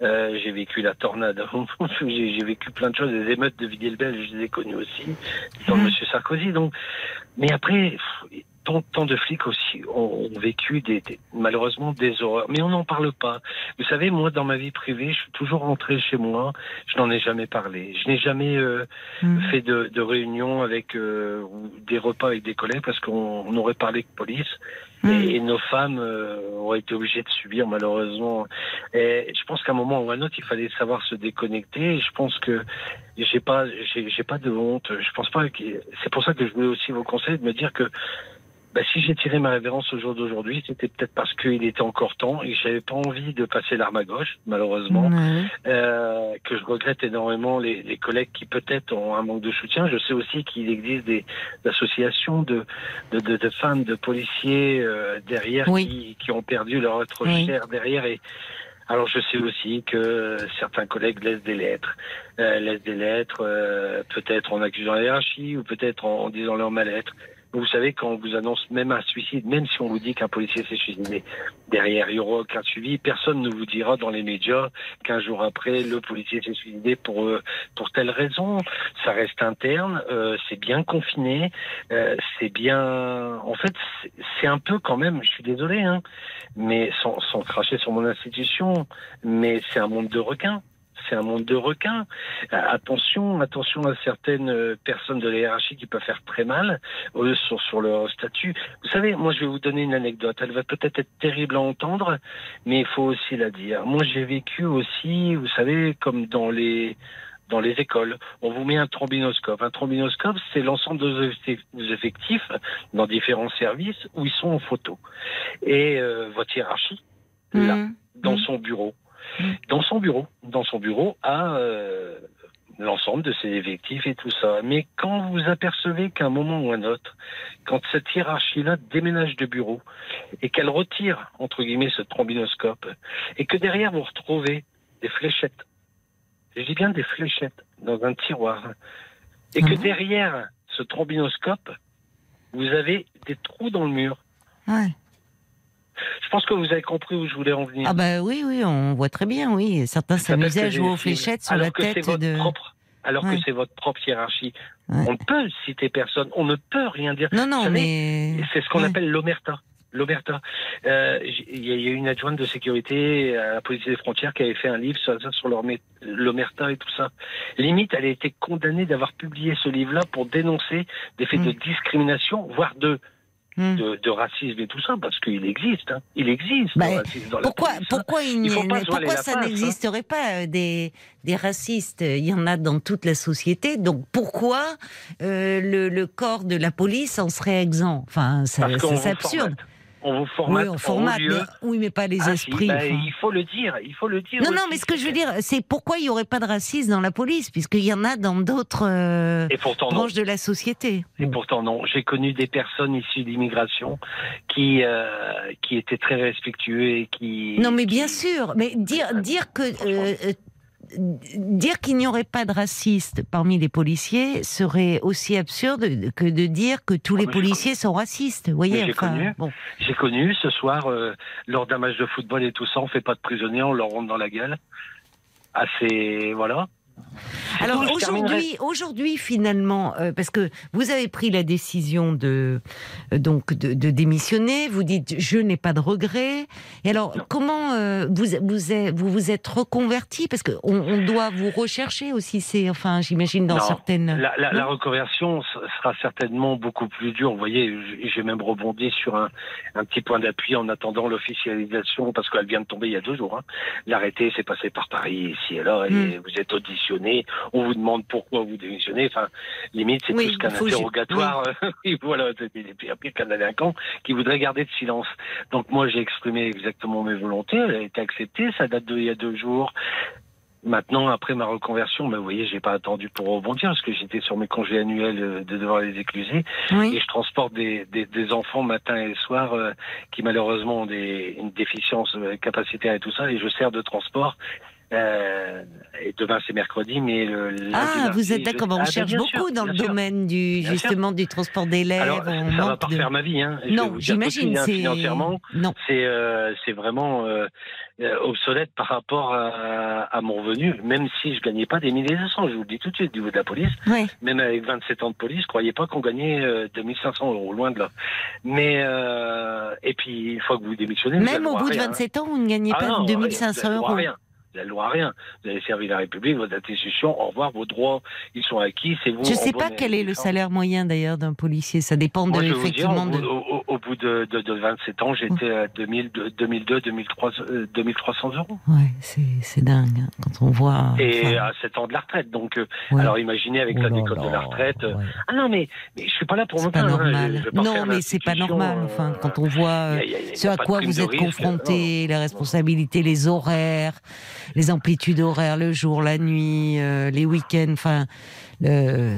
Euh, j'ai vécu la tornade. j'ai vécu plein de choses. Les émeutes de Villiers-le-Bel, je les ai connues aussi. Dans Mhm. Monsieur Sarkozy. Donc, mais après, pff, tant, tant de flics aussi ont, ont vécu des, des- malheureusement des horreurs. Mais on n'en parle pas. Vous savez, moi, dans ma vie privée, je suis toujours rentré chez moi. Je n'en ai jamais parlé. Je n'ai jamais euh, Mm. fait de, de réunions avec euh, ou des repas avec des collègues parce qu'on on aurait parlé de police Mm. et, et nos femmes euh, auraient été obligées de subir malheureusement. Et je pense qu'à un moment ou à un autre, il fallait savoir se déconnecter. Et je pense que j'ai pas, j'ai j'ai pas de honte. Je pense pas que c'est pour ça que je voulais aussi vous conseiller de me dire que bah, si j'ai tiré ma révérence au jour d'aujourd'hui, c'était peut-être parce qu'il était encore temps et que j'avais pas envie de passer l'arme à gauche, malheureusement Ouais. euh, que je regrette énormément les, les collègues qui peut-être ont un manque de soutien. Je sais aussi qu'il existe des, des associations de, de, de, de femmes, de policiers euh, derrière Oui. qui, qui ont perdu leur être Oui. cher derrière. Et alors je sais aussi que certains collègues laissent des lettres, euh, laissent des lettres, euh, peut-être en accusant la hiérarchie ou peut-être en, en disant leur mal-être. Vous savez, quand on vous annonce même un suicide, même si on vous dit qu'un policier s'est suicidé, derrière, il n'y aura aucun suivi. Personne ne vous dira dans les médias qu'un jour après, le policier s'est suicidé pour, euh, pour telle raison. Ça reste interne, euh, c'est bien confiné, euh, c'est bien... En fait, c'est- un peu quand même, je suis désolé, hein, mais sans, sans cracher sur mon institution, mais c'est un monde de requins. C'est un monde de requins. Euh, attention, attention à certaines euh, personnes de la hiérarchie qui peuvent faire très mal eux, sur, sur leur statut. Vous savez, moi je vais vous donner une anecdote. Elle va peut-être être terrible à entendre, mais il faut aussi la dire. Moi j'ai vécu aussi, vous savez, comme dans les dans les écoles, on vous met un trombinoscope. Un trombinoscope, c'est l'ensemble de vos effectifs- dans différents services où ils sont en photo. Et euh, votre hiérarchie, là, Mm. dans Mm. son bureau. Dans son bureau, dans son bureau, a euh, l'ensemble de ses effectifs et tout ça. Mais quand vous apercevez qu'à un moment ou un autre, quand cette hiérarchie-là déménage de bureau et qu'elle retire entre guillemets ce trombinoscope et que derrière vous retrouvez des fléchettes, je dis bien des fléchettes dans un tiroir, et que Mhm. derrière ce trombinoscope vous avez des trous dans le mur. Ouais. Je pense que vous avez compris où je voulais en venir. Ah bah oui, oui, on voit très bien, oui. Certains s'amusaient à jouer aux fléchettes sur la tête votre de... propre, alors Ouais. que c'est votre propre hiérarchie. Ouais. On ne peut citer personne, on ne peut rien dire. Non, non, savez, mais... C'est ce qu'on Ouais. appelle l'omerta. L'omerta. Euh, Il y y a une adjointe de sécurité à la police des frontières qui avait fait un livre sur, sur l'omerta et tout ça. Limite, elle a été condamnée d'avoir publié ce livre-là pour dénoncer des faits Mm. de discrimination, voire de, Hmm. De, de racisme et tout ça, parce qu'il existe. Hein. Il existe Bah, racisme dans Pourquoi, hein. pourquoi, il Il pourquoi ça hein. n'existerait pas euh, des, des racistes? Il y en a dans toute la société. Donc pourquoi euh, le, le corps de la police en serait exempt? Enfin, c'est absurde. formate. On vous formate. oui, on formate, mais, oui, mais pas les Ah, si, esprits. bah, enfin. il faut le dire, il faut le dire. Non, non, mais ce que je veux dire, c'est pourquoi il n'y aurait pas de racisme dans la police, puisqu'il y en a dans d'autres euh, non. branches de la société. Et pourtant non, j'ai connu des personnes issues d'immigration qui euh, qui étaient très respectueux et qui Non, mais qui- bien sûr. Mais dire, dire que. euh, Dire qu'il n'y aurait pas de racistes parmi les policiers serait aussi absurde que de dire que tous Oh, les policiers sont racistes. Vous voyez, j'ai enfin, connu. bon. J'ai connu ce soir euh, lors d'un match de football et tout ça, on fait pas de prisonniers, on leur rentre dans la gueule. Ah c'est voilà. Alors aujourd'hui, aujourd'hui finalement, euh, parce que vous avez pris la décision de euh, donc de, de démissionner, vous dites je n'ai pas de regrets. Et alors Non. comment euh, vous vous êtes, vous vous êtes reconverti? Parce que on, on doit vous rechercher aussi. C'est enfin j'imagine dans Non. certaines. La, la, Non? la reconversion sera certainement beaucoup plus dure. Vous voyez, j'ai même rebondi sur un, un petit point d'appui en attendant l'officialisation, parce qu'elle vient de tomber il y a deux jours. hein. L'arrêté s'est passé par Paris, ici et là, et Mm. vous êtes auditionné. On vous demande pourquoi vous démissionnez. Enfin, limite, c'est Oui, plus qu'un interrogatoire. Oui, voilà, c'est pire qu'un délinquant qui voudrait garder de silence. Donc moi, j'ai exprimé exactement mes volontés. Elle a été acceptée. Ça date d'il y a deux jours. Maintenant, après ma reconversion, ben, vous voyez, j'ai pas attendu pour rebondir parce que j'étais sur mes congés annuels euh, de devoir les écluser Oui. et je transporte des, des, des enfants matin et soir euh, qui malheureusement ont des, une déficience euh, capacitaire et tout ça et je sers de transport. Euh, et demain c'est mercredi, mais le Ah, vous êtes je- d'accord. Ah, On ben, cherche bien beaucoup dans le sûr. domaine du Bien justement du transport d'élèves. On ça va pas de- refaire ma vie, hein. Je Non, j'imagine. hein, C'est financièrement, non. c'est euh, c'est vraiment euh, euh, obsolète par rapport à, à mon revenu, même si je gagnais pas des milliers de cents, je vous le dis tout de suite, du niveau de la police. Ouais. Même avec 27 ans de police, je croyais pas qu'on gagnait euh, 2500 euros, loin de là. Mais, euh, et puis, une fois que vous démissionnez, Même au bout de rien, hein. 27 ans, vous ne gagnez Ah pas non, rien, 2500 vous avez le droit à euros. rien. Vous avez le droit à rien. Vous avez servi la République, votre institution, au revoir, vos droits, ils sont acquis, c'est vous. Je ne sais pas quel est le salaire moyen d'ailleurs d'un policier. Ça dépend de je dire, au, de. au- au- au bout de, de, de 27 ans, j'étais à 2000, de- 2002, 2300, euh, 2300 euros. Ouais, c'est dingue hein, quand on voit. Et enfin, à 7 ans de la retraite. Donc, euh, ouais. alors imaginez avec Oh la décote de la retraite. euh, ouais. Ah non, mais, mais je suis pas là pour C'est me pas plaindre. hein, Non, mais c'est pas normal. Enfin, euh, quand on voit y a- y a- y a ce à quoi vous êtes risque. confrontés, les responsabilités, les horaires, les amplitudes horaires, le jour, la nuit, euh, les week-ends. Enfin, le.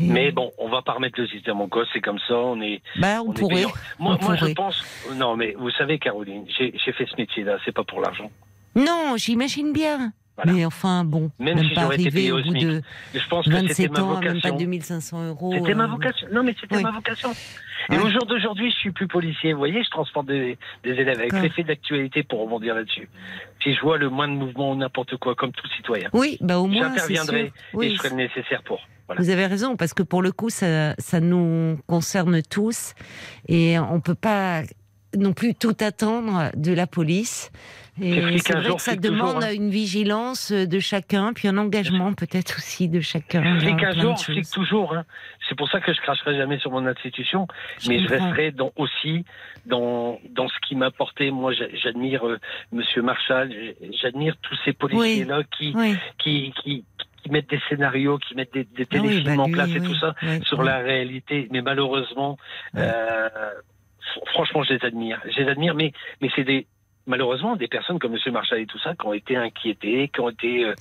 Mais bon, on va pas remettre le système en cause, c'est comme ça, on est. Bah, on, on pourrait. Moi, on moi je pense. Non, mais vous savez, Caroline, j'ai j'ai fait ce métier-là, c'est pas pour l'argent. Non, j'imagine bien. Voilà. Mais enfin, bon, Même même, si pas été payé au bout de Et je pense que c'était 27 ma ans, même pas vocation. 2500 euros. C'était ma euh, vocation. Non, mais c'était oui. ma vocation. Et Ouais. au jour d'aujourd'hui, je suis plus policier. Vous voyez, je transporte des, des élèves avec l'effet d'actualité pour rebondir là-dessus. Si je vois le moins de mouvement ou n'importe quoi, comme tout citoyen, Oui, bah au moins, j'interviendrai et je ferai le nécessaire pour. Voilà. Vous avez raison, parce que pour le coup, ça, ça nous concerne tous et on peut pas non plus tout attendre de la police. Et c'est vrai que ça toujours, demande hein. une vigilance de chacun, puis un engagement peut-être aussi de chacun. Flic un jour, flic toujours. Hein. C'est pour ça que je cracherai jamais sur mon institution, Je mais je resterai dans, aussi dans, dans ce qui m'a porté. Moi, j'a- j'admire euh, Monsieur Marshall, j'admire tous ces policiers-là qui, Oui. qui, qui, qui mettent des scénarios, qui mettent des, des Ah oui, téléfilms bah en place et tout ça sur la réalité. Mais malheureusement, euh, franchement, je les admire. Je les admire, mais, mais c'est des malheureusement des personnes comme Monsieur Marshall et tout ça qui ont été inquiétées, qui ont été euh,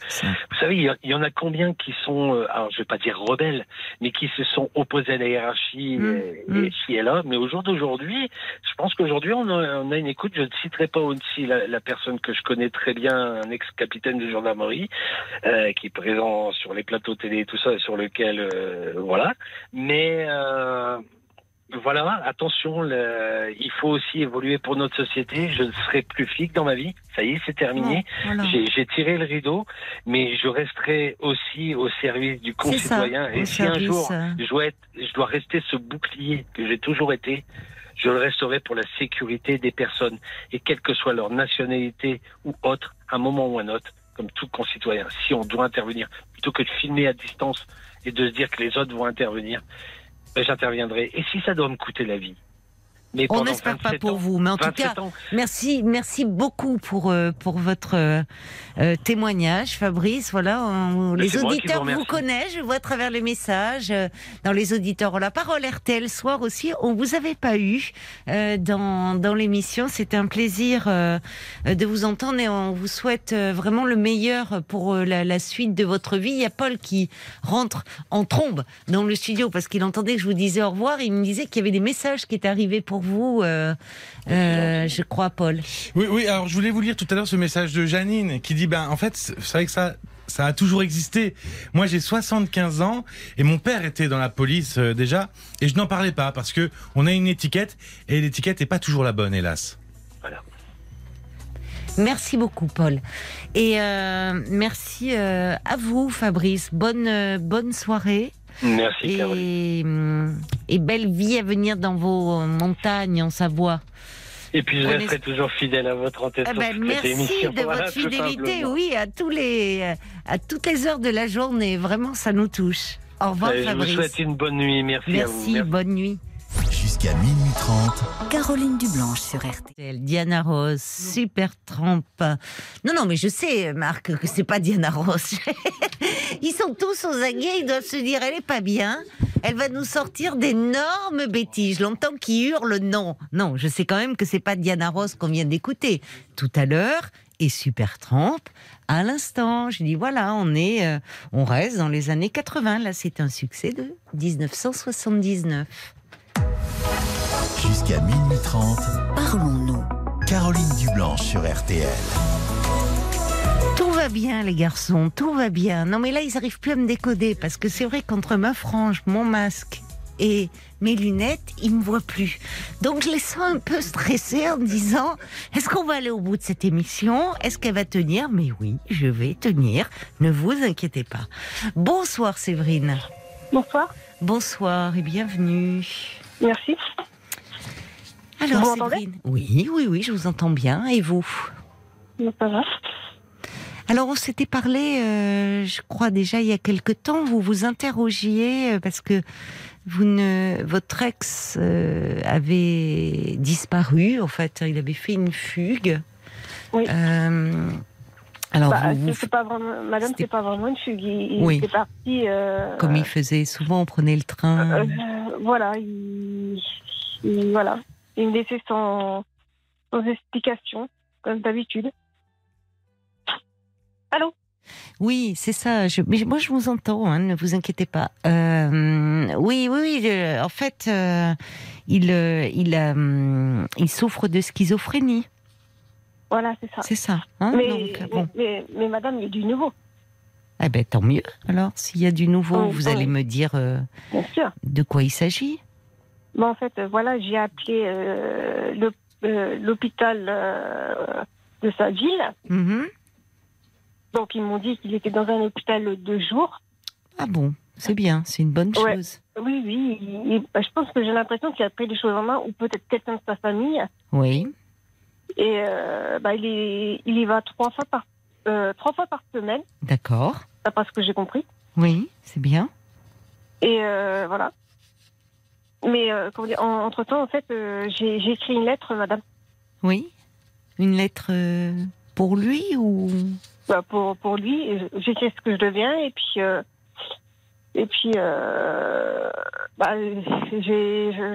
vous savez, il y, en a combien qui sont, euh, alors je vais pas dire rebelles, mais qui se sont opposés à la hiérarchie Mmh, euh, mmh. et ci et là. Mais au jour d'aujourd'hui, je pense qu'aujourd'hui on a, on a une écoute. Je ne citerai pas aussi la, la personne que je connais très bien, un ex-capitaine de gendarmerie, euh, qui est présent sur les plateaux télé et tout ça, sur lequel, voilà. Mais euh, voilà, attention, le- il faut aussi évoluer pour notre société. Je ne serai plus flic dans ma vie. Ça y est, c'est terminé. Voilà. J'ai tiré le rideau, mais je resterai aussi au service du ça, concitoyen. Et si un jour euh, je dois, être, je dois rester ce bouclier que j'ai toujours été, je le resterai pour la sécurité des personnes. Et quelle que soit leur nationalité ou autre, à un moment ou un autre, comme tout concitoyen, si on doit intervenir, plutôt que de filmer à distance et de se dire que les autres vont intervenir, j'interviendrai. Et si ça doit me coûter la vie, Mais On n'espère pas 27 pour ans. vous, mais en tout 27 cas, ans. merci, merci beaucoup pour euh, pour votre euh, euh, témoignage, Fabrice. Voilà, on- Mais les auditeurs vous connaissent, je vois à travers les messages. euh, dans les auditeurs ont la parole. RTL soir aussi, on vous avait pas eu dans dans l'émission. C'était un plaisir de vous entendre et on vous souhaite vraiment le meilleur pour la, la suite de votre vie. Il y a Paul qui rentre en trombe dans le studio parce qu'il entendait que je vous disais au revoir. Il me disait qu'il y avait des messages qui étaient arrivés pour vous. Euh, euh, je crois, Paul. Oui, oui, alors je voulais vous lire tout à l'heure ce message de Janine qui dit, ben en fait, c'est vrai que ça... Ça a toujours existé. Moi, j'ai 75 ans et mon père était dans la police euh, déjà et je n'en parlais pas parce que on a une étiquette et l'étiquette n'est pas toujours la bonne, hélas. Voilà. Merci beaucoup, Paul. Et euh, merci euh, à vous, Fabrice. Bonne, euh, bonne soirée. Merci. Et, hum, et belle vie à venir dans vos montagnes en Savoie. Et puis, je resterai toujours fidèle à votre antenne. Toute cette merci émission. de Voilà, votre fidélité, oui, à tous les, à toutes les heures de la journée. Vraiment, ça nous touche. Au revoir, Euh, Je vous Fabrice. souhaite une bonne nuit. Merci, à vous. Merci, bonne nuit. Jusqu'à minuit 30, Caroline Dublanche sur RTL. Diana Ross, super trempe. Non, non, mais je sais, Marc, que c'est pas Diana Ross. Ils sont tous aux aguets, ils doivent se dire, elle est pas bien. Elle va nous sortir d'énormes bêtises. Je l'entends qui hurle non. Non, je sais quand même que c'est pas Diana Ross qu'on vient d'écouter tout à l'heure et super trempe. À l'instant, je dis voilà, on est, euh, on reste dans les années 80. Là, c'est un succès de 1979. Jusqu'à minuit 30, Parlons-nous. Caroline Dublanche sur RTL. Tout va bien, les garçons, tout va bien. Non, mais là, ils arrivent plus à me décoder parce que c'est vrai qu'entre ma frange, mon masque et mes lunettes, ils me voient plus. Donc, je les sens un peu stressés en me disant est-ce qu'on va aller au bout de cette émission? Est-ce qu'elle va tenir? Mais oui, je vais tenir. Ne vous inquiétez pas. Bonsoir, Séverine. Bonsoir. Bonsoir et bienvenue. Merci. Alors, Vous Séverine? Oui, oui, oui, je vous entends bien. Et vous? Ça va. Alors, on s'était parlé, euh, je crois déjà il y a quelque temps. Vous vous interrogiez euh, parce que vous ne, votre ex euh, avait disparu. En fait, il avait fait une fugue. Oui. Euh, alors, Bah, vous, vous- pas vraiment, madame, c'est pas vraiment une fugue. Il, Oui. était parti. euh, comme il faisait souvent, on prenait le train. Voilà, il, il- voilà, il me laissait sans, sans explication, comme d'habitude. Allô? Oui, c'est ça. Je, mais moi, je vous entends. hein, ne vous inquiétez pas. Euh, oui, oui, oui. en fait, euh, il, euh, il, il souffre de schizophrénie. Voilà, c'est ça. C'est ça. hein, Mais, donc, mais, mais, mais madame, il y a du nouveau, Eh ben, tant mieux. Alors, s'il y a du nouveau, Oh, vous oh. allez me dire euh, bien sûr. de quoi il s'agit? Mais en fait, euh, voilà, j'ai appelé euh, l'hôpital euh, de sa ville. Mhm. Donc, ils m'ont dit qu'il était dans un hôpital de jour. Ah bon, c'est bien, c'est une bonne Ouais. chose. Oui, oui. bah, je pense que j'ai l'impression qu'il a pris les choses en main, ou peut-être quelqu'un de sa famille. Oui. Et bah, il, est, il y va trois fois par, euh, trois fois par semaine, D'accord. d'après ce que j'ai compris. Oui, c'est bien. Et euh, voilà. Mais euh, en- entre-temps, en fait, j'ai écrit une lettre, madame, Oui. Une lettre pour lui ou? Bah, pour, pour lui. Écrit ce que je deviens, et puis... et puis, bah,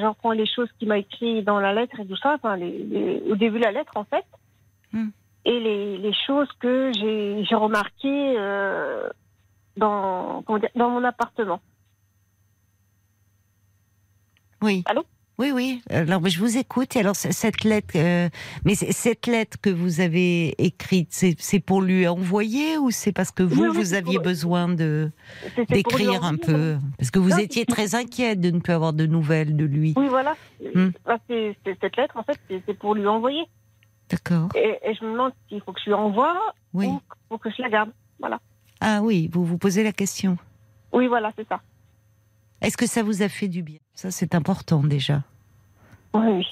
j'en prends les choses qu'il m'a écrit dans la lettre et tout ça, enfin, les, les- au début de la lettre, en fait. Hmm. Et les, les choses que j'ai remarquées euh, dans, comment dire, dans mon appartement. Oui. Allô? Oui, oui. Alors, je vous écoute. Et alors, cette lettre, euh, mais cette lettre que vous avez écrite, c'est pour lui envoyer ou c'est parce que vous, Oui, oui, vous aviez pour- besoin de d'écrire un peu? Parce que vous Non, étiez très inquiète de ne plus avoir de nouvelles de lui. Oui, voilà. Hmm. Bah, cette lettre, en fait, c'est pour lui envoyer. D'accord. Et, et je me demande s'il faut que je lui envoie Oui. ou que je la garde. Voilà. Ah oui, vous vous posez la question. Oui, voilà, c'est ça. Est-ce que ça vous a fait du bien? Ça, c'est important déjà. Oui, oui.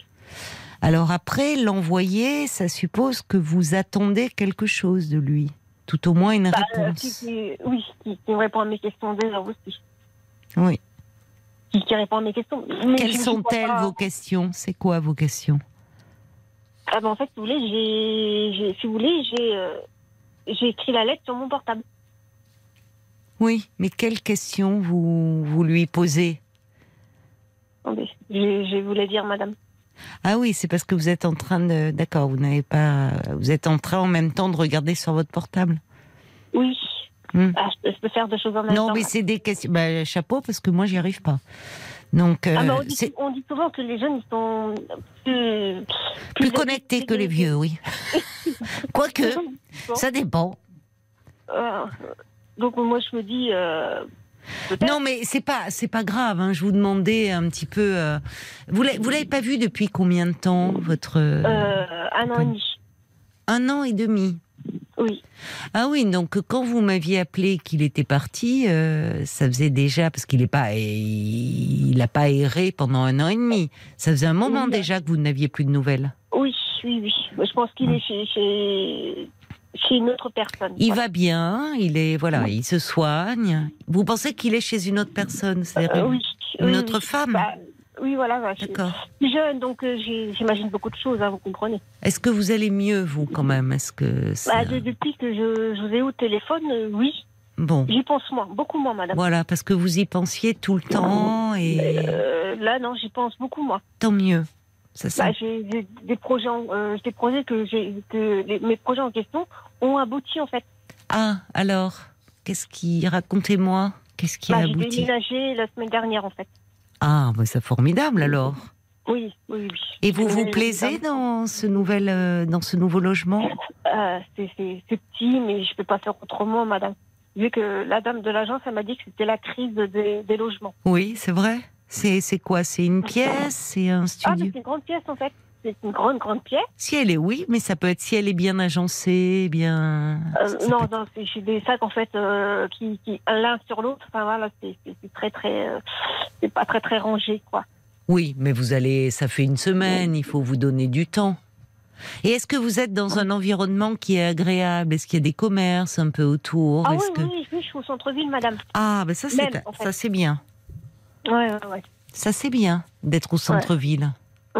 Alors après, l'envoyer, ça suppose que vous attendez quelque chose de lui. Tout au moins une Bah, euh, réponse. qui- qui- oui, qui, répond à mes questions déjà aussi. Oui. Qui, répond à mes questions. Mais Quelles sont-elles pas- vos questions? C'est quoi vos questions? Ah ben, en fait, si vous voulez, j'ai, si vous voulez, j'ai, euh, j'ai écrit la lettre sur mon portable. Oui, mais quelles questions vous, vous lui posez? Attendez, je, je voulais dire, madame. Ah oui, c'est parce que vous êtes en train de. D'accord, vous n'avez pas. Vous êtes en train en même temps de regarder sur votre portable. Oui. Hmm. Ah, je, peux, faire deux choses en même Non, temps. mais c'est des questions. Bah, chapeau, parce que moi, j'y arrive pas. Donc, euh, Ah, mais on, dit, c'est on dit souvent que les jeunes, ils sont plus, plus connecté que les vieux, oui. Quoique, ça dépend. Euh, donc, moi, je me dis. euh, Non, mais c'est pas, c'est pas grave. hein. Je vous demandais un petit peu. Vous l'avez, vous l'avez pas vu depuis combien de temps, votre un an et demi. un an et demi. Oui. Ah oui, donc quand vous m'aviez appelé qu'il était parti, euh, ça faisait déjà parce qu'il est pas, il n'a pas erré pendant un an et demi. Ça faisait un moment Oui. déjà que vous n'aviez plus de nouvelles. Oui, oui, oui. Je pense qu'il est chez, chez, chez une autre personne. Il Voilà. va bien, il est voilà, il se soigne. Vous pensez qu'il est chez une autre personne, c'est-à-dire Euh, une, oui. une autre femme Bah, oui, voilà. bah, je suis jeune, donc euh, j'ai- j'imagine beaucoup de choses, hein, vous comprenez. Est-ce que vous allez mieux vous quand même? Est-ce que ça- Bah, de- depuis que je, je vous ai au téléphone, euh, oui, bon, j'y pense moins, beaucoup moins, madame. voilà, parce que vous y pensiez tout le temps et Euh, là, non, j'y pense beaucoup moins. tant mieux. Ça, ça- Bah, j'ai j'ai des projets, euh, des projets que j'ai, que les- mes projets en question ont abouti en fait. Ah, alors, qu'est-ce qui racontez-moi Qu'est-ce qui a Bah, j'ai abouti? déménagé la semaine dernière en fait. Ah, bah, c'est formidable alors. Oui, oui, oui. Et vous vous plaisez dans ce nouvel, euh, dans ce nouveau logement? Euh, c'est- c'est c'est petit, mais je peux pas faire autrement, madame. Vu que la dame de l'agence, elle m'a dit que c'était la crise des, des logements. Oui, c'est vrai. C'est c'est quoi? C'est une pièce? C'est un Ah, mais studio? c'est une grande pièce en fait. C'est une grande, grande pièce. Si elle est oui, mais ça peut être si elle est bien agencée, bien. Euh, ça non, peut non, c'est j'ai des sacs en fait euh, qui, qui l'un sur l'autre. Enfin voilà, c'est très, très, euh, c'est pas très, très rangé quoi. Oui, mais vous allez, ça fait une semaine, il faut vous donner du temps. Et est-ce que vous êtes dans un environnement qui est agréable? Est-ce qu'il y a des commerces un peu autour? Ah oui, que- oui, je suis au centre-ville, madame. Ah, ben ça c'est en fait. bien. Ouais, ouais, ouais. Ça c'est bien d'être au centre-ville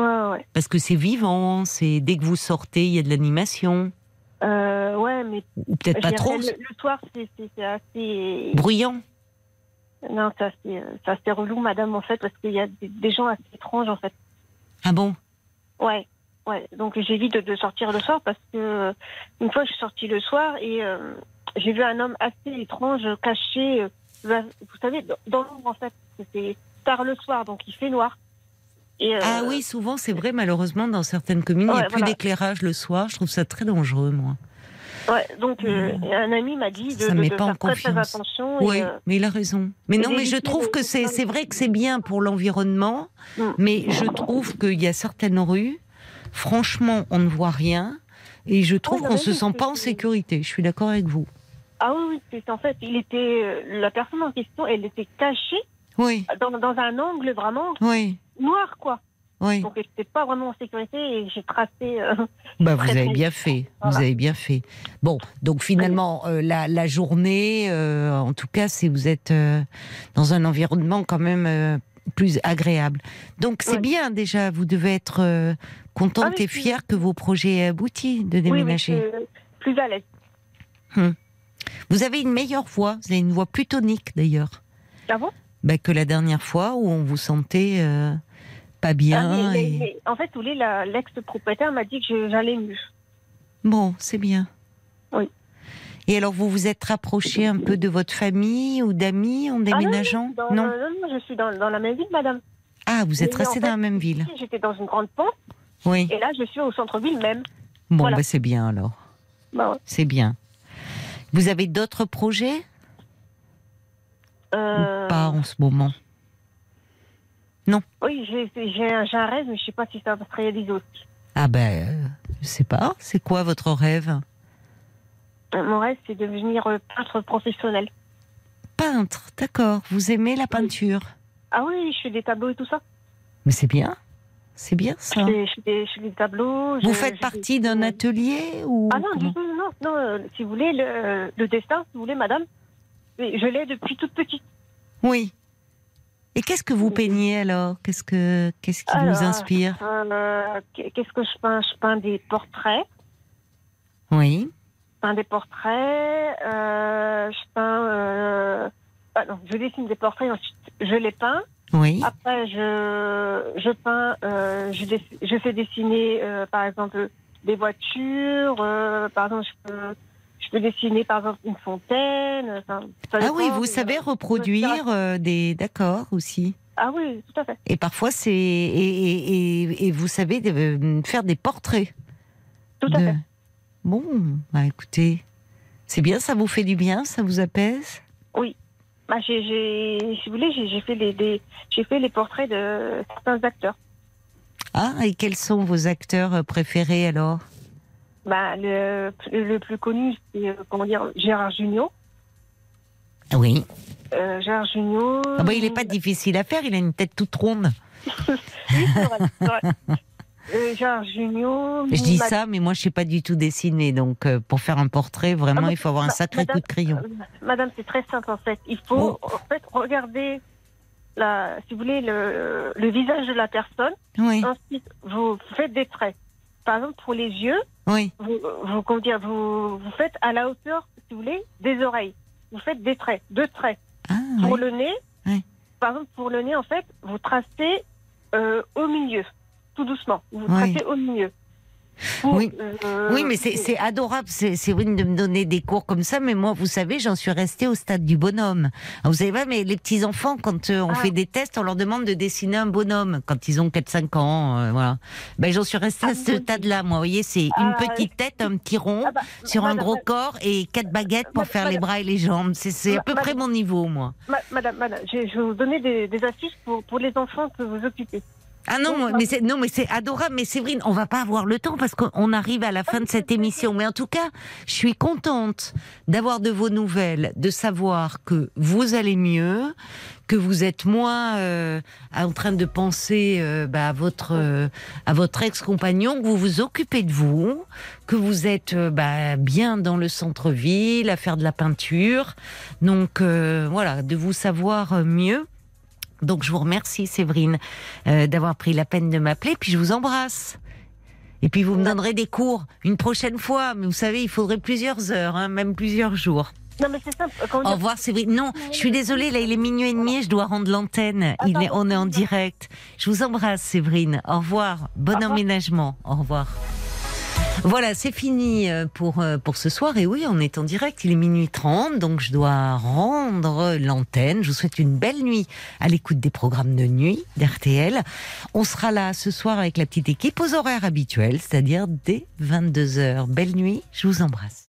Ouais, ouais. parce que c'est vivant. C'est dès que vous sortez, il y a de l'animation Euh, ouais, mais ou peut-être pas trop Le, le soir, c'est assez. bruyant. Non, c'est assez, euh, c'est relou, madame, en fait, parce qu'il y a des, des gens assez étranges, en fait. Ah bon? Ouais, ouais. Donc j'évite de, de sortir le soir parce que euh, une fois je suis sortie le soir et euh, j'ai vu un homme assez étrange caché, euh, là, vous savez, dans, dans l'ombre en fait. C'est tard le soir, donc il fait noir. Et, euh, Ah oui, souvent c'est vrai. Malheureusement, dans certaines communes, il n'y a plus voilà. d'éclairage le soir. Je trouve ça très dangereux, moi. Ouais, donc euh, un ami m'a dit de, Ça de- de pas en faire très, très confiance. attention. Oui, euh, mais il a raison. Mais et non, mais je trouve que c'est c'est vrai que c'est bien pour l'environnement, Mm. mais je trouve qu'il y a certaines rues, franchement, on ne voit rien, et je trouve qu'on mais se sent pas en sécurité. Je suis d'accord avec vous. ah oui, oui, en fait, il était la personne en question, elle était cachée Oui, dans, dans un angle vraiment oui, noir, quoi. oui. Donc elle n'était pas vraiment en sécurité et j'ai tracé. euh, Bah, vous avez bien fait. Vous avez bien fait. Bon, donc finalement, euh, la, la journée, euh, en tout cas, si vous êtes dans un environnement quand même plus agréable. Donc c'est bien déjà. Vous devez être contente Ah et fière que vos projets aient abouti de déménager. plus à l'aise. Vous avez une meilleure voix. Vous avez une voix plus tonique d'ailleurs. Ah bon? Bah, que la dernière fois où on vous sentait pas bien. Ah, mais- et- mais en fait, l'ex-propriétaire m'a dit que j'allais mieux. Bon, c'est bien. Oui. Et alors, vous vous êtes rapproché un peu de votre famille ou d'amis en déménageant Dans- non. euh, non, je suis dans, dans la même ville, madame. Ah, vous êtes mais en resté fait, dans la même ville. J'étais dans une grande pente Oui. et là, je suis au centre-ville même. Bon, voilà. bah, c'est bien alors. Bah, ouais. C'est bien. Vous avez d'autres projets? Euh, pas en ce moment? Oui, j'ai un, rêve, mais je sais pas si ça va se réaliser aussi. Ah ben, je sais pas. C'est quoi votre rêve? Euh, Mon rêve, c'est de devenir euh, peintre professionnel. Peintre, d'accord. Vous aimez la peinture? Ah oui, je fais des tableaux et tout ça. Mais c'est bien. C'est bien ça. je fais des, tableaux. Vous je- faites je- partie d'un atelier ou Ah non, tout, non, non. euh, si vous voulez, le, le dessin, si vous voulez, madame, mais je l'ai depuis toute petite. Oui. Et qu'est-ce que vous peignez alors? Qu'est-ce que qu'est-ce qui Alors, vous inspire? Euh, Qu'est-ce que je peins? Je peins des portraits. Oui. Je peins des portraits. euh, je peins. Euh, ah non, je dessine des portraits, ensuite je les peins. Oui. Après, je, je peins, euh, je, dess- je fais dessiner, par exemple, des voitures. par exemple, je peux, je peux dessiner, par exemple, une fontaine. enfin, Ah oui, vous savez reproduire euh, des d'accord aussi. Ah oui, tout à fait. Et parfois c'est et, et, vous savez euh, faire des portraits. Tout à de- fait. Bon, bah écoutez, c'est bien, ça vous fait du bien, ça vous apaise? Bah, j'ai, si vous voulez, j'ai, fait les, des- j'ai fait les portraits de certains acteurs. Ah, et quels sont vos acteurs euh, préférés alors? Bah, le, le plus connu, c'est euh, comment dire, Gérard Jugnot. Oui. Euh, Gérard Jugnot. Ah bah, il n'est pas difficile à faire, il a une tête toute ronde. Oui, c'est vrai. Euh, Gérard Jugnot. Je dis ça, mais moi je sais pas du tout dessiner, donc euh, pour faire un portrait, vraiment, Ah, il faut avoir un sacré madame- coup de crayon. Madame, c'est très simple en fait. Il faut Oh. en fait regarder, la, si vous voulez, le, le visage de la personne. Oui, Ensuite, vous faites des traits. Par exemple, pour les yeux, oui, vous, vous, comment dire, vous, vous faites à la hauteur, si vous voulez, des oreilles. Vous faites des traits, deux traits. ah, Pour oui. le nez, Oui. par exemple, pour le nez, en fait, vous tracez euh, au milieu, tout doucement. Vous tracez au milieu. Pour, Oui. euh, Oui, mais c'est adorable, c'est vrai de me donner des cours comme ça, mais moi, vous savez, j'en suis restée au stade du bonhomme. Ah, Vous savez pas, mais les petits enfants, quand euh, on Ah. fait des tests, on leur demande de dessiner un bonhomme quand ils ont 4-5 ans, euh, voilà. Ben, j'en suis restée à Ah, ce oui. stade-là, moi. Vous voyez, c'est une Ah, petite tête, un petit rond, Ah bah, sur un madame, gros corps et quatre baguettes pour Madame, faire les bras et les jambes. C'est à peu près mon niveau, moi. Ma- Madame, madame, je je vais vous donner des, des astuces pour, pour les enfants que vous occupez. Ah non, mais c'est non, mais c'est adorable. Mais Séverine, on va pas avoir le temps parce qu'on arrive à la fin de cette émission. Mais en tout cas, je suis contente d'avoir de vos nouvelles, de savoir que vous allez mieux, que vous êtes moins euh, en train de penser euh, bah, à votre euh, à votre ex-compagnon, que vous vous occupez de vous, que vous êtes euh, bah, bien dans le centre-ville, à faire de la peinture. Donc euh, voilà, de vous savoir mieux. Donc je vous remercie Séverine euh, d'avoir pris la peine de m'appeler, puis je vous embrasse. Et puis vous me donnerez des cours une prochaine fois, mais vous savez, il faudrait plusieurs heures, hein, même plusieurs jours. Non, mais c'est simple. Comment Au revoir Séverine. Non, je suis désolée, là il est minuit et demi et je dois rendre l'antenne. Il est, on est en direct. Je vous embrasse Séverine. Au revoir. Bon revoir. emménagement. Au revoir. Voilà, c'est fini euh, pour, euh, pour ce soir. Et oui, on est en direct, il est minuit 30, donc je dois rendre l'antenne. Je vous souhaite une belle nuit à l'écoute des programmes de nuit d'RTL. On sera là ce soir avec la petite équipe aux horaires habituels, c'est-à-dire dès 22h. Belle nuit, je vous embrasse.